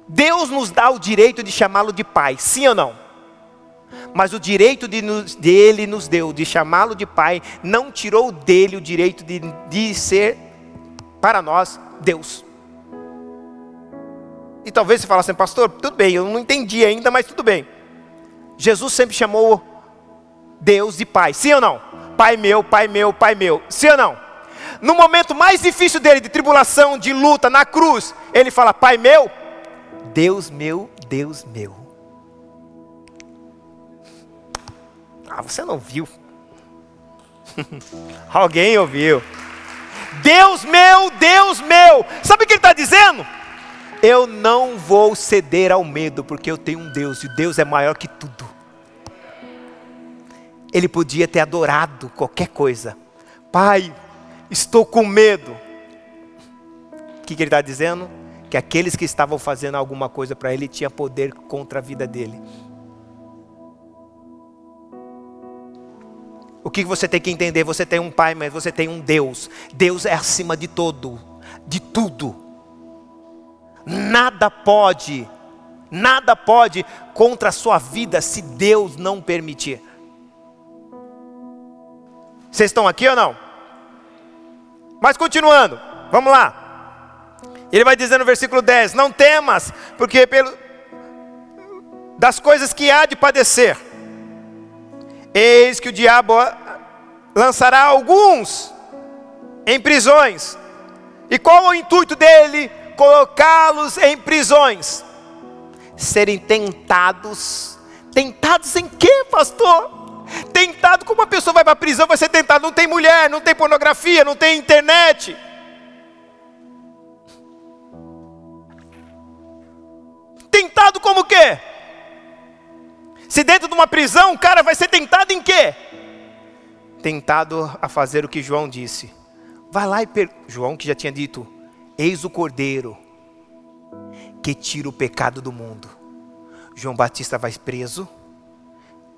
Deus nos dá o direito de chamá-lo de pai, sim ou não? Mas o direito de nos, dele nos deu de chamá-lo de pai, não tirou dele o direito de, de ser, para nós, Deus. E talvez você fale assim, pastor, tudo bem, eu não entendi ainda, mas tudo bem. Jesus sempre chamou Deus de pai, sim ou não? Pai meu, pai meu, pai meu, sim ou não? No momento mais difícil dele, de tribulação, de luta, na cruz, ele fala: Pai meu, Deus meu, Deus meu. Ah, você não viu? Alguém ouviu? Deus meu, Deus meu. Sabe o que ele está dizendo? Eu não vou ceder ao medo, porque eu tenho um Deus, e Deus é maior que tudo. Ele podia ter adorado qualquer coisa. Pai, estou com medo. O que, que ele está dizendo? Que aqueles que estavam fazendo alguma coisa para ele tinha poder contra a vida dele. O que você tem que entender? Você tem um pai, mas você tem um Deus. Deus é acima de todo, de tudo. Nada pode, nada pode contra a sua vida se Deus não permitir. Vocês estão aqui ou não? Mas continuando, vamos lá. Ele vai dizer no versículo 10: Não temas, porque pelo, das coisas que há de padecer, eis que o diabo lançará alguns em prisões. E qual o intuito dele? colocá-los em prisões, serem tentados. Tentados em quê, pastor? Tentado como uma pessoa vai para a prisão, vai ser tentado. Não tem mulher, não tem pornografia, não tem internet. Tentado como quê? Se dentro de uma prisão o cara vai ser tentado em quê? Tentado a fazer o que João disse. Vai lá e per... João que já tinha dito, Eis o Cordeiro que tira o pecado do mundo. João Batista vai preso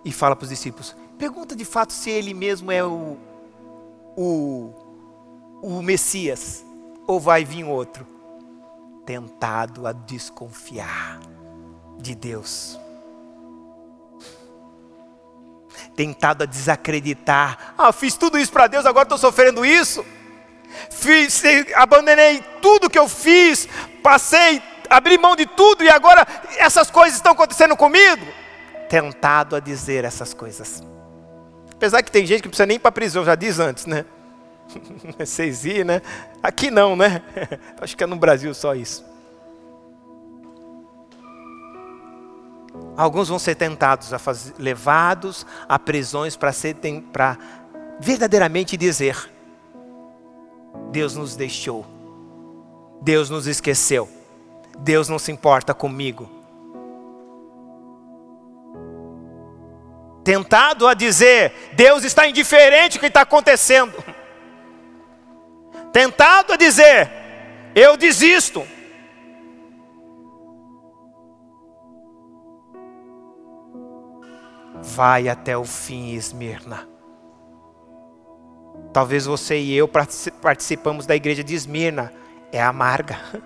e fala para os discípulos: pergunta de fato se ele mesmo é o, o, o Messias ou vai vir outro. Tentado a desconfiar de Deus. Tentado a desacreditar. Ah, fiz tudo isso para Deus, agora estou sofrendo isso fiz, abandonei tudo que eu fiz, passei, abri mão de tudo e agora essas coisas estão acontecendo comigo. Tentado a dizer essas coisas. Apesar que tem gente que precisa nem ir para a prisão, já diz antes, né? Vocês ir, né? Aqui não, né? Acho que é no Brasil só isso. Alguns vão ser tentados a fazer, levados a prisões para verdadeiramente dizer: Deus nos deixou. Deus nos esqueceu. Deus não se importa comigo. Tentado a dizer, Deus está indiferente ao que está acontecendo. Tentado a dizer, eu desisto. Vai até o fim, Esmirna. Talvez você e eu participamos da igreja de Esmirna. É amarga.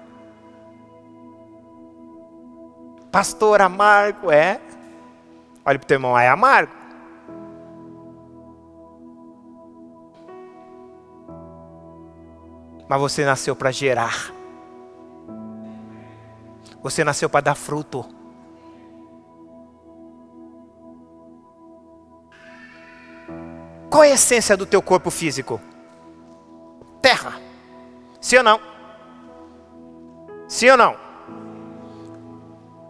Pastor amargo, é? Olha para o teu irmão, é amargo. Mas você nasceu para gerar. Você nasceu para dar fruto. Qual é a essência do teu corpo físico? Terra. Sim ou não? Sim ou não?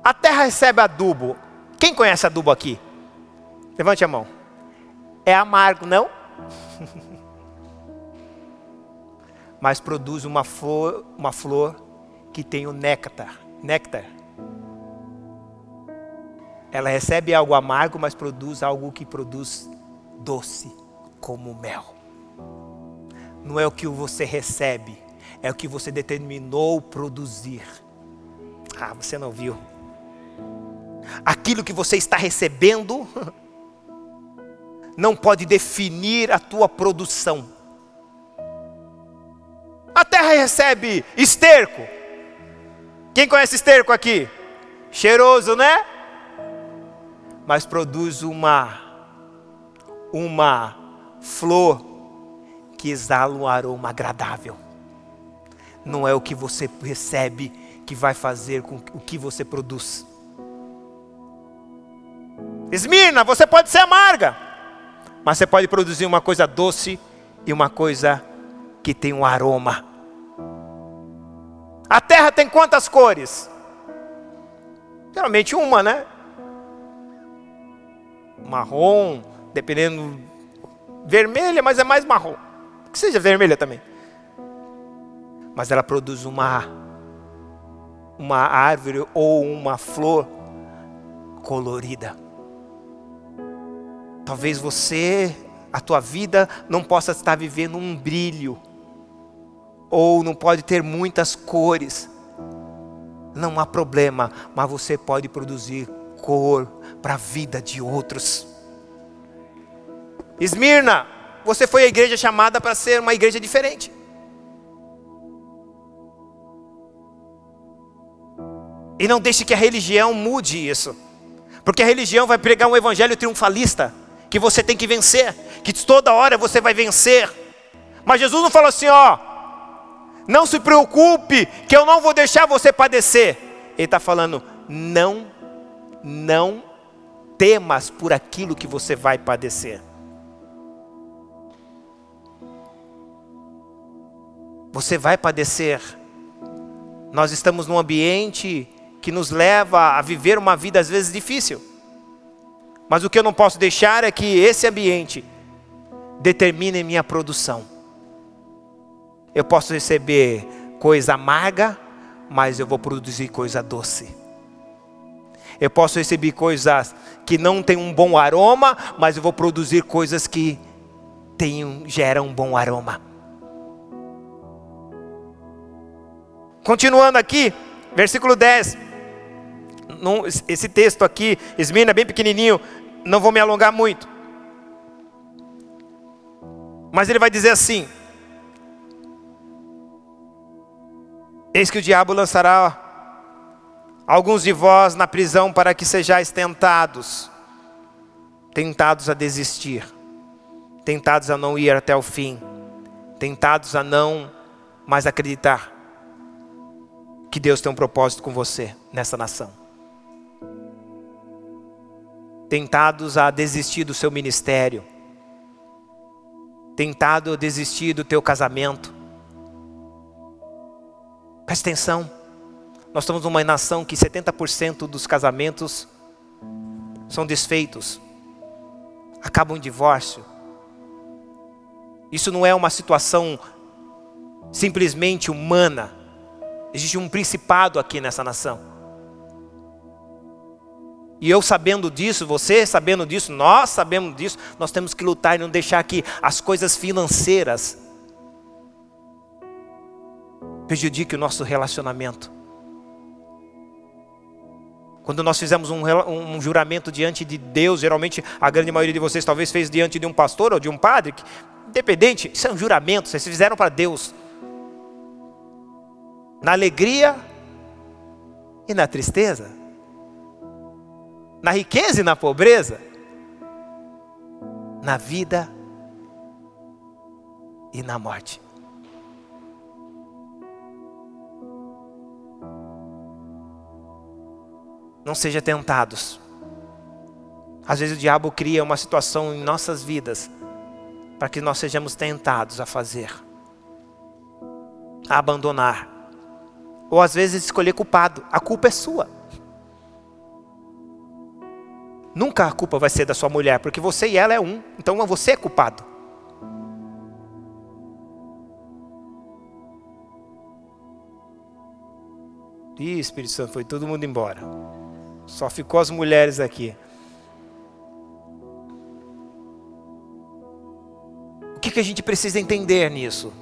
A terra recebe adubo. Quem conhece adubo aqui? Levante a mão. É amargo, não? mas produz uma flor, uma flor que tem o néctar. Néctar. Ela recebe algo amargo, mas produz algo que produz doce, como mel. Não é o que você recebe, é o que você determinou produzir. Ah, você não viu. Aquilo que você está recebendo não pode definir a tua produção. A terra recebe esterco. Quem conhece esterco aqui? Cheiroso, né? Mas produz uma uma flor que exala um aroma agradável. Não é o que você recebe que vai fazer com o que você produz. Esmirna, você pode ser amarga, mas você pode produzir uma coisa doce e uma coisa que tem um aroma. A terra tem quantas cores? Geralmente uma, né? Marrom, dependendo. Vermelha, mas é mais marrom. Que seja vermelha também. Mas ela produz uma uma árvore ou uma flor colorida. Talvez você, a tua vida não possa estar vivendo um brilho ou não pode ter muitas cores. Não há problema, mas você pode produzir cor para a vida de outros. Esmirna, você foi a igreja chamada para ser uma igreja diferente. E não deixe que a religião mude isso. Porque a religião vai pregar um evangelho triunfalista, que você tem que vencer, que toda hora você vai vencer. Mas Jesus não falou assim, ó, não se preocupe, que eu não vou deixar você padecer. Ele está falando, não, não temas por aquilo que você vai padecer. Você vai padecer. Nós estamos num ambiente que nos leva a viver uma vida às vezes difícil. Mas o que eu não posso deixar é que esse ambiente determine minha produção. Eu posso receber coisa amarga, mas eu vou produzir coisa doce. Eu posso receber coisas que não têm um bom aroma, mas eu vou produzir coisas que tenham, geram um bom aroma. Continuando aqui, versículo 10 não, esse texto aqui, Esmina, bem pequenininho, não vou me alongar muito. Mas ele vai dizer assim: Eis que o diabo lançará alguns de vós na prisão para que sejais tentados, tentados a desistir, tentados a não ir até o fim, tentados a não mais acreditar que Deus tem um propósito com você nessa nação. Tentados a desistir do seu ministério, tentado a desistir do teu casamento. Presta atenção, nós estamos numa nação que 70% dos casamentos são desfeitos, acabam em divórcio. Isso não é uma situação simplesmente humana, existe um principado aqui nessa nação. E eu sabendo disso, você sabendo disso, nós sabemos disso, nós temos que lutar e não deixar que as coisas financeiras prejudiquem o nosso relacionamento. Quando nós fizemos um, um, juramento diante de Deus, geralmente a grande maioria de vocês talvez fez diante de um pastor ou de um padre, independente, isso é um juramento, vocês fizeram para Deus. Na alegria e na tristeza na riqueza e na pobreza, na vida e na morte. Não seja tentados. Às vezes o diabo cria uma situação em nossas vidas para que nós sejamos tentados a fazer, a abandonar, ou às vezes escolher culpado. A culpa é sua. Nunca a culpa vai ser da sua mulher, porque você e ela é um. Então você é culpado. Ih, Espírito Santo, foi todo mundo embora. Só ficou as mulheres aqui. O que, que a gente precisa entender nisso?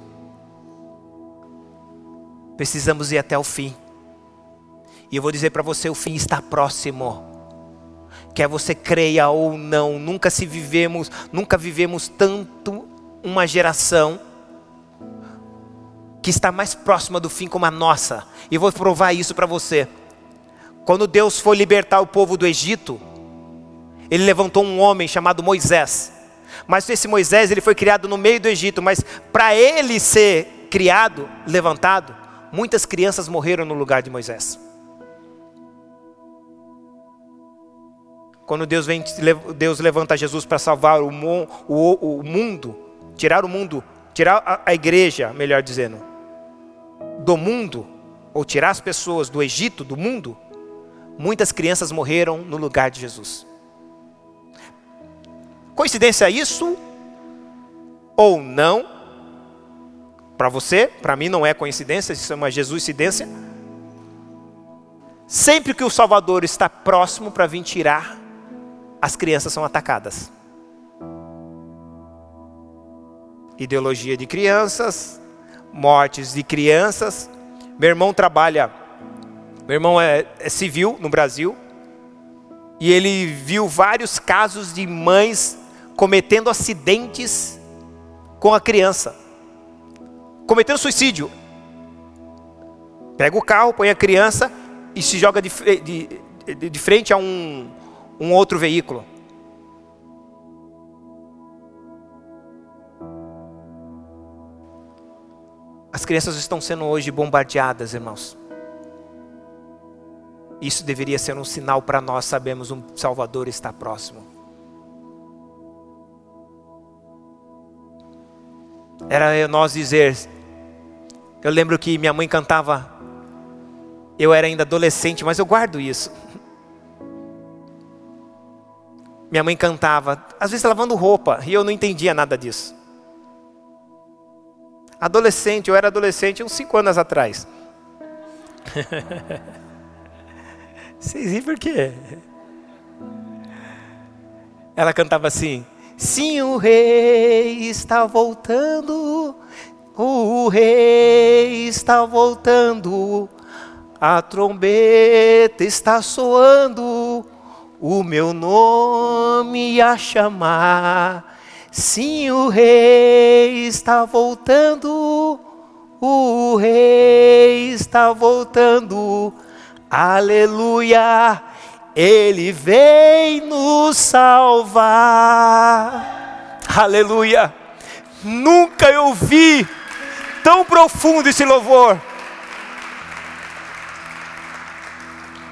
Precisamos ir até o fim. E eu vou dizer para você: o fim está próximo. Quer você creia ou não, nunca se vivemos, nunca vivemos tanto uma geração que está mais próxima do fim como a nossa. E eu vou provar isso para você. Quando Deus foi libertar o povo do Egito, ele levantou um homem chamado Moisés. Mas esse Moisés, ele foi criado no meio do Egito, mas para ele ser criado, levantado, muitas crianças morreram no lugar de Moisés. Quando Deus vem, Deus levanta Jesus para salvar o, o, o, mundo, tirar o mundo, tirar a, a igreja, melhor dizendo, do mundo, ou tirar as pessoas do Egito, do mundo, muitas crianças morreram no lugar de Jesus. Coincidência isso ou não? Para você, para mim não é coincidência, isso é uma Jesuscidência. Sempre que o Salvador está próximo para vir tirar, as crianças são atacadas. Ideologia de crianças, mortes de crianças. Meu irmão trabalha, meu irmão é, é civil no Brasil, e ele viu vários casos de mães cometendo acidentes com a criança, cometendo suicídio. Pega o carro, põe a criança e se joga de, de, de frente a um, um outro veículo. As crianças estão sendo hoje bombardeadas, irmãos. Isso deveria ser um sinal para nós sabemos um Salvador está próximo. Era nós dizer, eu lembro que minha mãe cantava, eu era ainda adolescente, mas eu guardo isso. Minha mãe cantava, às vezes lavando roupa, e eu não entendia nada disso. Adolescente, eu era adolescente uns 5 anos atrás. Vocês riem por quê? Ela cantava assim: Sim, o rei está voltando, o rei está voltando, a trombeta está soando o meu nome a chamar. Sim, o rei está voltando, o rei está voltando. Aleluia, ele vem nos salvar. Aleluia. Nunca eu vi tão profundo esse louvor.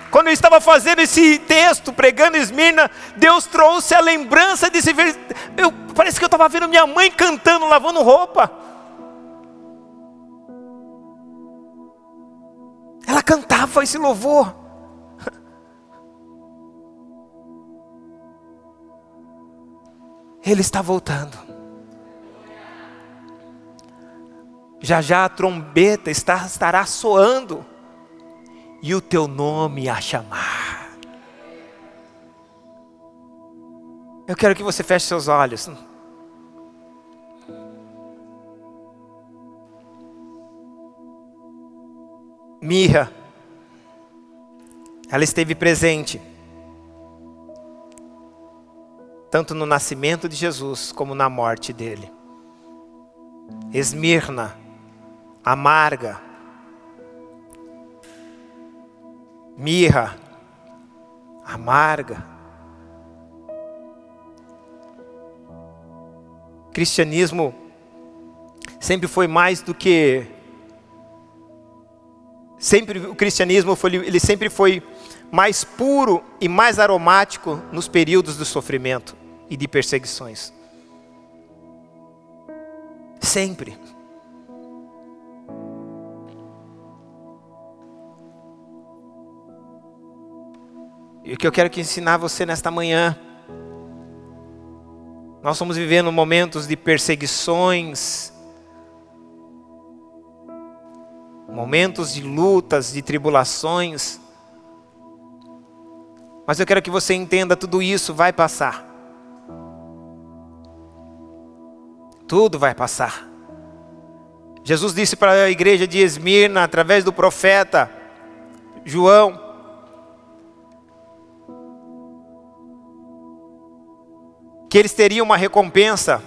Quando eu estava fazendo esse texto, pregando Esmirna, Deus trouxe a lembrança desse eu Parece que eu estava vendo minha mãe cantando, lavando roupa. Ela cantava esse louvor. Ele está voltando. Já já a trombeta está, estará soando e o teu nome a chamar. Eu quero que você feche seus olhos. Mirra, ela esteve presente, tanto no nascimento de Jesus como na morte dele. Esmirna, amarga, mirra, amarga. Cristianismo sempre foi mais do que sempre o cristianismo foi, ele sempre foi mais puro e mais aromático nos períodos do sofrimento e de perseguições. Sempre. E o que eu quero que ensinar você nesta manhã. Nós estamos vivendo momentos de perseguições, momentos de lutas, de tribulações. Mas eu quero que você entenda: tudo isso vai passar. Tudo vai passar. Jesus disse para a igreja de Esmirna, através do profeta João: que eles teriam uma recompensa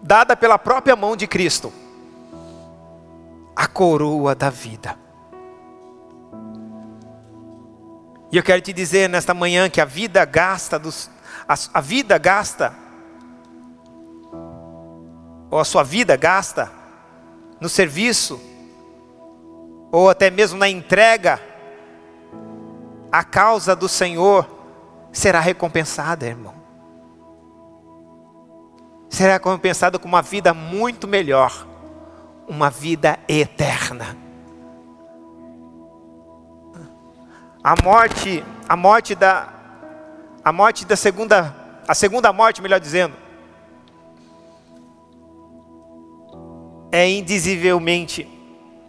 dada pela própria mão de Cristo a coroa da vida. E eu quero te dizer nesta manhã que a vida gasta dos, a, a vida gasta ou a sua vida gasta no serviço ou até mesmo na entrega a causa do Senhor será recompensada, irmão. Será recompensada com uma vida muito melhor uma vida eterna. A morte, a morte da a morte da segunda, a segunda morte, melhor dizendo, é indizivelmente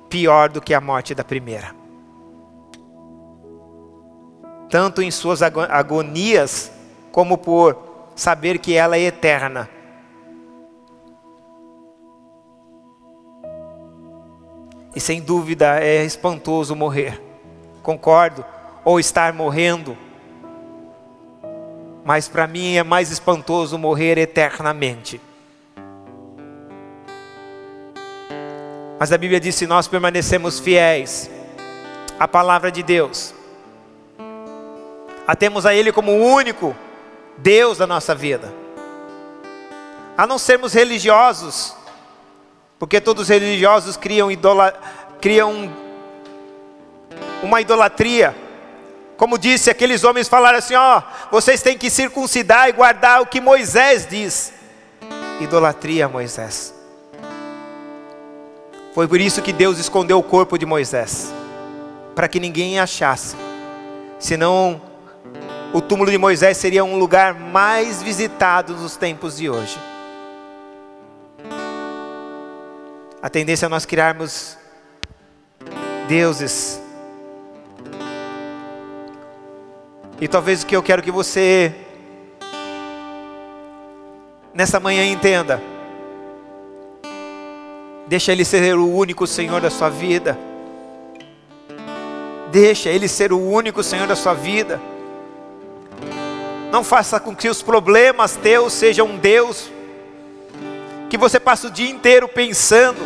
pior do que a morte da primeira. Tanto em suas agonias, como por saber que ela é eterna E sem dúvida é espantoso morrer. Concordo. Ou estar morrendo. Mas para mim é mais espantoso morrer eternamente. Mas a Bíblia diz: se nós permanecemos fiéis à palavra de Deus, a temos a Ele como o único Deus da nossa vida, a não sermos religiosos, porque todos os religiosos criam, idola, criam uma idolatria. Como disse, aqueles homens falaram assim: ó, vocês têm que circuncidar e guardar o que Moisés diz. Idolatria, Moisés. Foi por isso que Deus escondeu o corpo de Moisés, para que ninguém achasse. Senão, o túmulo de Moisés seria um lugar mais visitado nos tempos de hoje. A tendência é nós criarmos deuses. E talvez o que eu quero que você nessa manhã entenda. Deixa Ele ser o único Senhor da sua vida. Deixa Ele ser o único Senhor da sua vida. Não faça com que os problemas teus sejam um Deus que você passa o dia inteiro pensando.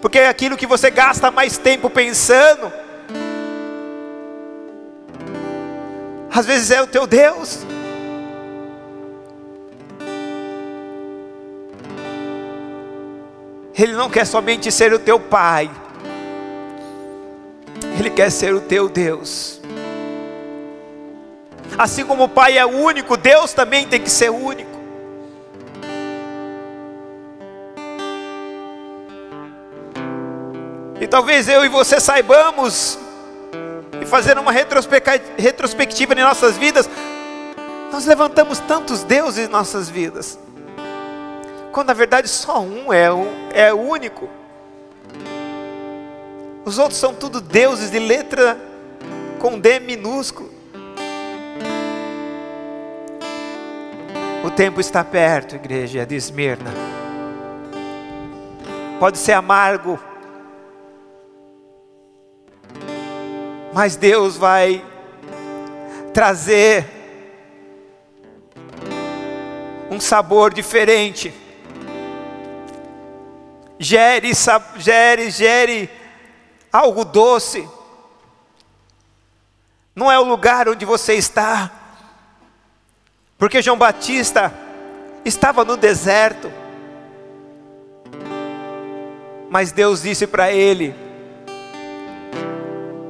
Porque é aquilo que você gasta mais tempo pensando, às vezes é o teu Deus. Ele não quer somente ser o teu Pai, Ele quer ser o teu Deus. Assim como o Pai é único, Deus também tem que ser único. E talvez eu e você saibamos, e fazer uma retrospectiva em nossas vidas, nós levantamos tantos deuses em nossas vidas, quando na verdade só um é, é único. Os outros são tudo deuses de letra com D minúsculo. O tempo está perto, igreja de Esmirna. Pode ser amargo, mas Deus vai trazer um sabor diferente. Gere, gere, gere algo doce. Não é o lugar onde você está, porque João Batista estava no deserto, mas Deus disse para ele: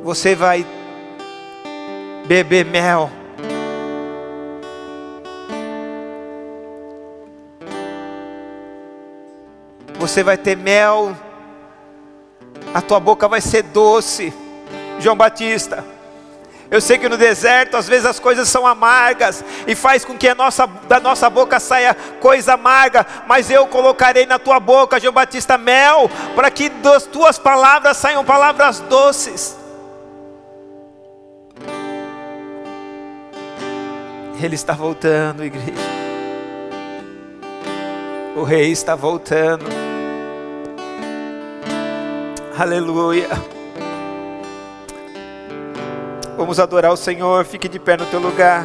você vai beber mel. Você vai ter mel, a tua boca vai ser doce. João Batista. Eu sei que no deserto às vezes as coisas são amargas e faz com que nossa, da nossa boca saia coisa amarga, mas eu colocarei na tua boca, João Batista, mel, para que das tuas palavras saiam palavras doces. Ele está voltando, igreja. O rei está voltando. Aleluia. Vamos adorar o Senhor. Fique de pé no teu lugar.